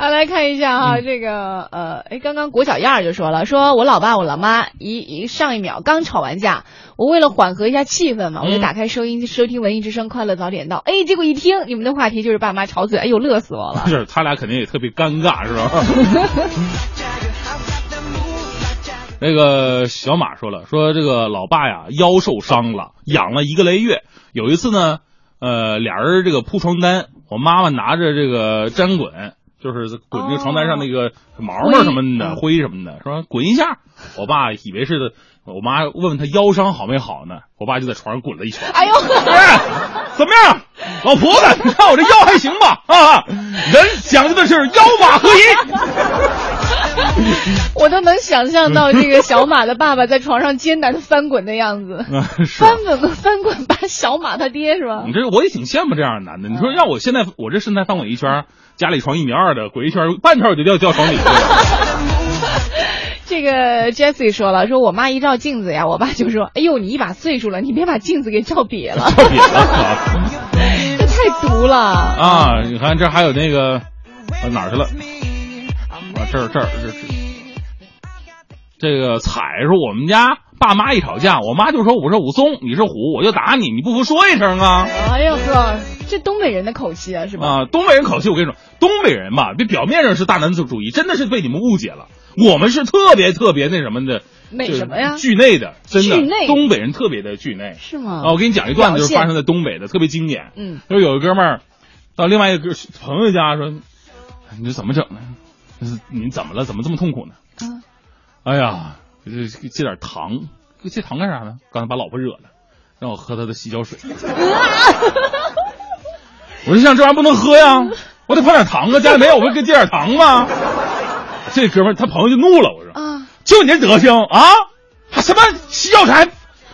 啊，来看一下哈，这个呃，哎，刚刚裹脚丫就说了，说我老爸我老妈一一上一秒刚吵完架，我为了缓和一下气氛嘛，我就打开收音机收听文艺之声快乐早点到，哎，结果一听你们的话题就是爸妈吵嘴，哎呦，乐死我了。是他俩肯定也特别尴尬，是吧？那个小马说了，说这个老爸呀腰受伤了，养了一个来月，有一次呢，呃，俩人这个铺床单，我妈妈拿着这个粘滚。就是滚这个床单上那个毛毛什么的灰什么的，说滚一下。我爸以为是，我妈问问他腰伤好没好呢？我爸就在床上滚了一圈。哎呦，怎么样，老婆子？你看我这腰还行吧？啊，人讲究的是腰马合一。我都能想象到这个小马的爸爸在床上艰难的翻滚的样子。翻滚翻滚把小马他爹是吧？你这我也挺羡慕这样的男的。你说让我现在我这身材翻滚一圈。家里床一米二的滚一圈，半圈我就掉掉床里。这个 Jessie 说了，说我妈一照镜子呀，我爸就说：“ 哎呦，你一把岁数了，你别把镜子给照瘪了。”照瘪了，这 太毒了啊！你看这还有那个哪儿去了？啊，这儿这儿这儿这个彩说我们家爸妈一吵架，我妈就说我是武松，你是虎，我就打你，你不服说一声啊！哎呀哥。这东北人的口气啊，是吧？啊，东北人口气，我跟你说，东北人吧，这表面上是大男子主义，真的是被你们误解了。我们是特别特别那什么的，美什么呀？惧内的，真的。东北人特别的惧内，是吗？啊，我给你讲一段子，就是发生在东北的，特别经典。嗯。就有一哥们儿到另外一个朋友家说：“你这怎么整呢？你怎么了？怎么这么痛苦呢？”啊。哎呀，这借点糖，借糖干啥呢？刚才把老婆惹了，让我喝他的洗脚水。我就想这玩意不能喝呀，我得放点糖啊，家里没有，我给借点糖吗？这哥们他朋友就怒了，我说啊，就你这德行啊，还什么洗脚水？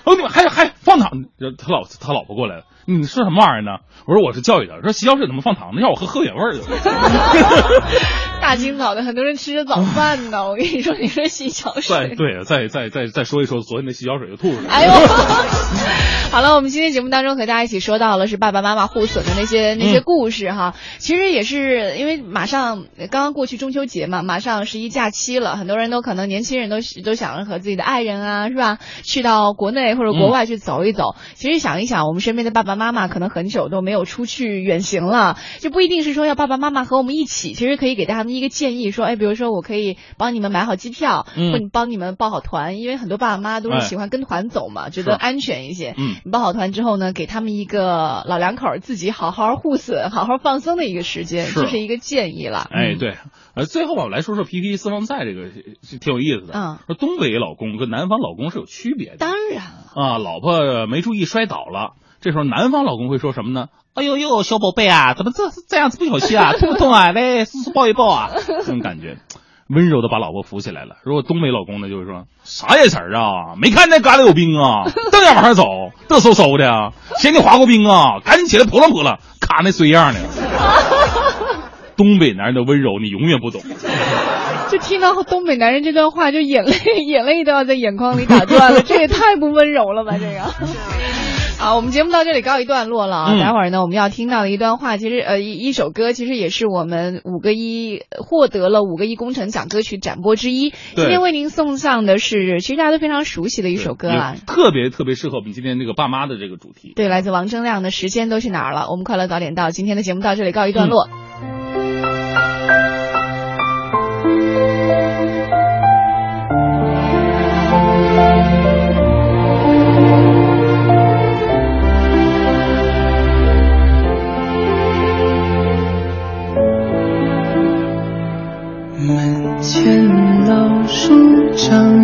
哦，你还还放躺？他老他老婆过来了。你说什么玩意儿呢？我说我是教育的，说洗脚水怎么放糖呢？让我喝喝原味儿的。大清早的，很多人吃着早饭呢。我跟你说，你说洗脚水。对，再再再再说一说昨天的洗脚水就吐出来。哎呦，好了，我们今天节目当中和大家一起说到了是爸爸妈妈互损的那些那些故事哈。其实也是因为马上刚刚过去中秋节嘛，马上十一假期了，很多人都可能年轻人都都想着和自己的爱人啊，是吧？去到国内或者国外去走一走。其实想一想，我们身边的爸爸。妈妈可能很久都没有出去远行了，就不一定是说要爸爸妈妈和我们一起，其实可以给他们一个建议，说，哎，比如说我可以帮你们买好机票，或者帮你们报好团，因为很多爸爸妈妈都是喜欢跟团走嘛，觉得安全一些。嗯，你报好团之后呢，给他们一个老两口自己好好护损、好好放松的一个时间，这是一个建议了。哎，对，呃，最后吧，我来说说 P P 私房菜这个挺有意思的。嗯，说东北老公跟南方老公是有区别的。当然了。啊，老婆没注意摔倒了。这时候，南方老公会说什么呢？哎呦呦，小宝贝啊，怎么这这样子不小心啊？痛不痛啊？来，叔叔抱一抱啊！这种感觉，温柔的把老婆扶起来了。如果东北老公呢，就是说啥眼神啊？没看那旮瘩有冰啊？瞪眼往上走，嘚嗖嗖的，嫌你滑过冰啊？赶紧起来扑棱扑棱，卡那衰样的。东北男人的温柔，你永远不懂。就听到东北男人这段话，就眼泪眼泪都要在眼眶里打转了。这也太不温柔了吧？这个。好，我们节目到这里告一段落了啊！待会儿呢，我们要听到的一段话，其实呃一一首歌，其实也是我们五个一获得了五个一工程奖歌曲展播之一。今天为您送上的是，其实大家都非常熟悉的一首歌啊，特别特别适合我们今天这个爸妈的这个主题。对，来自王铮亮的《时间都去哪儿了》。我们快乐早点到，今天的节目到这里告一段落。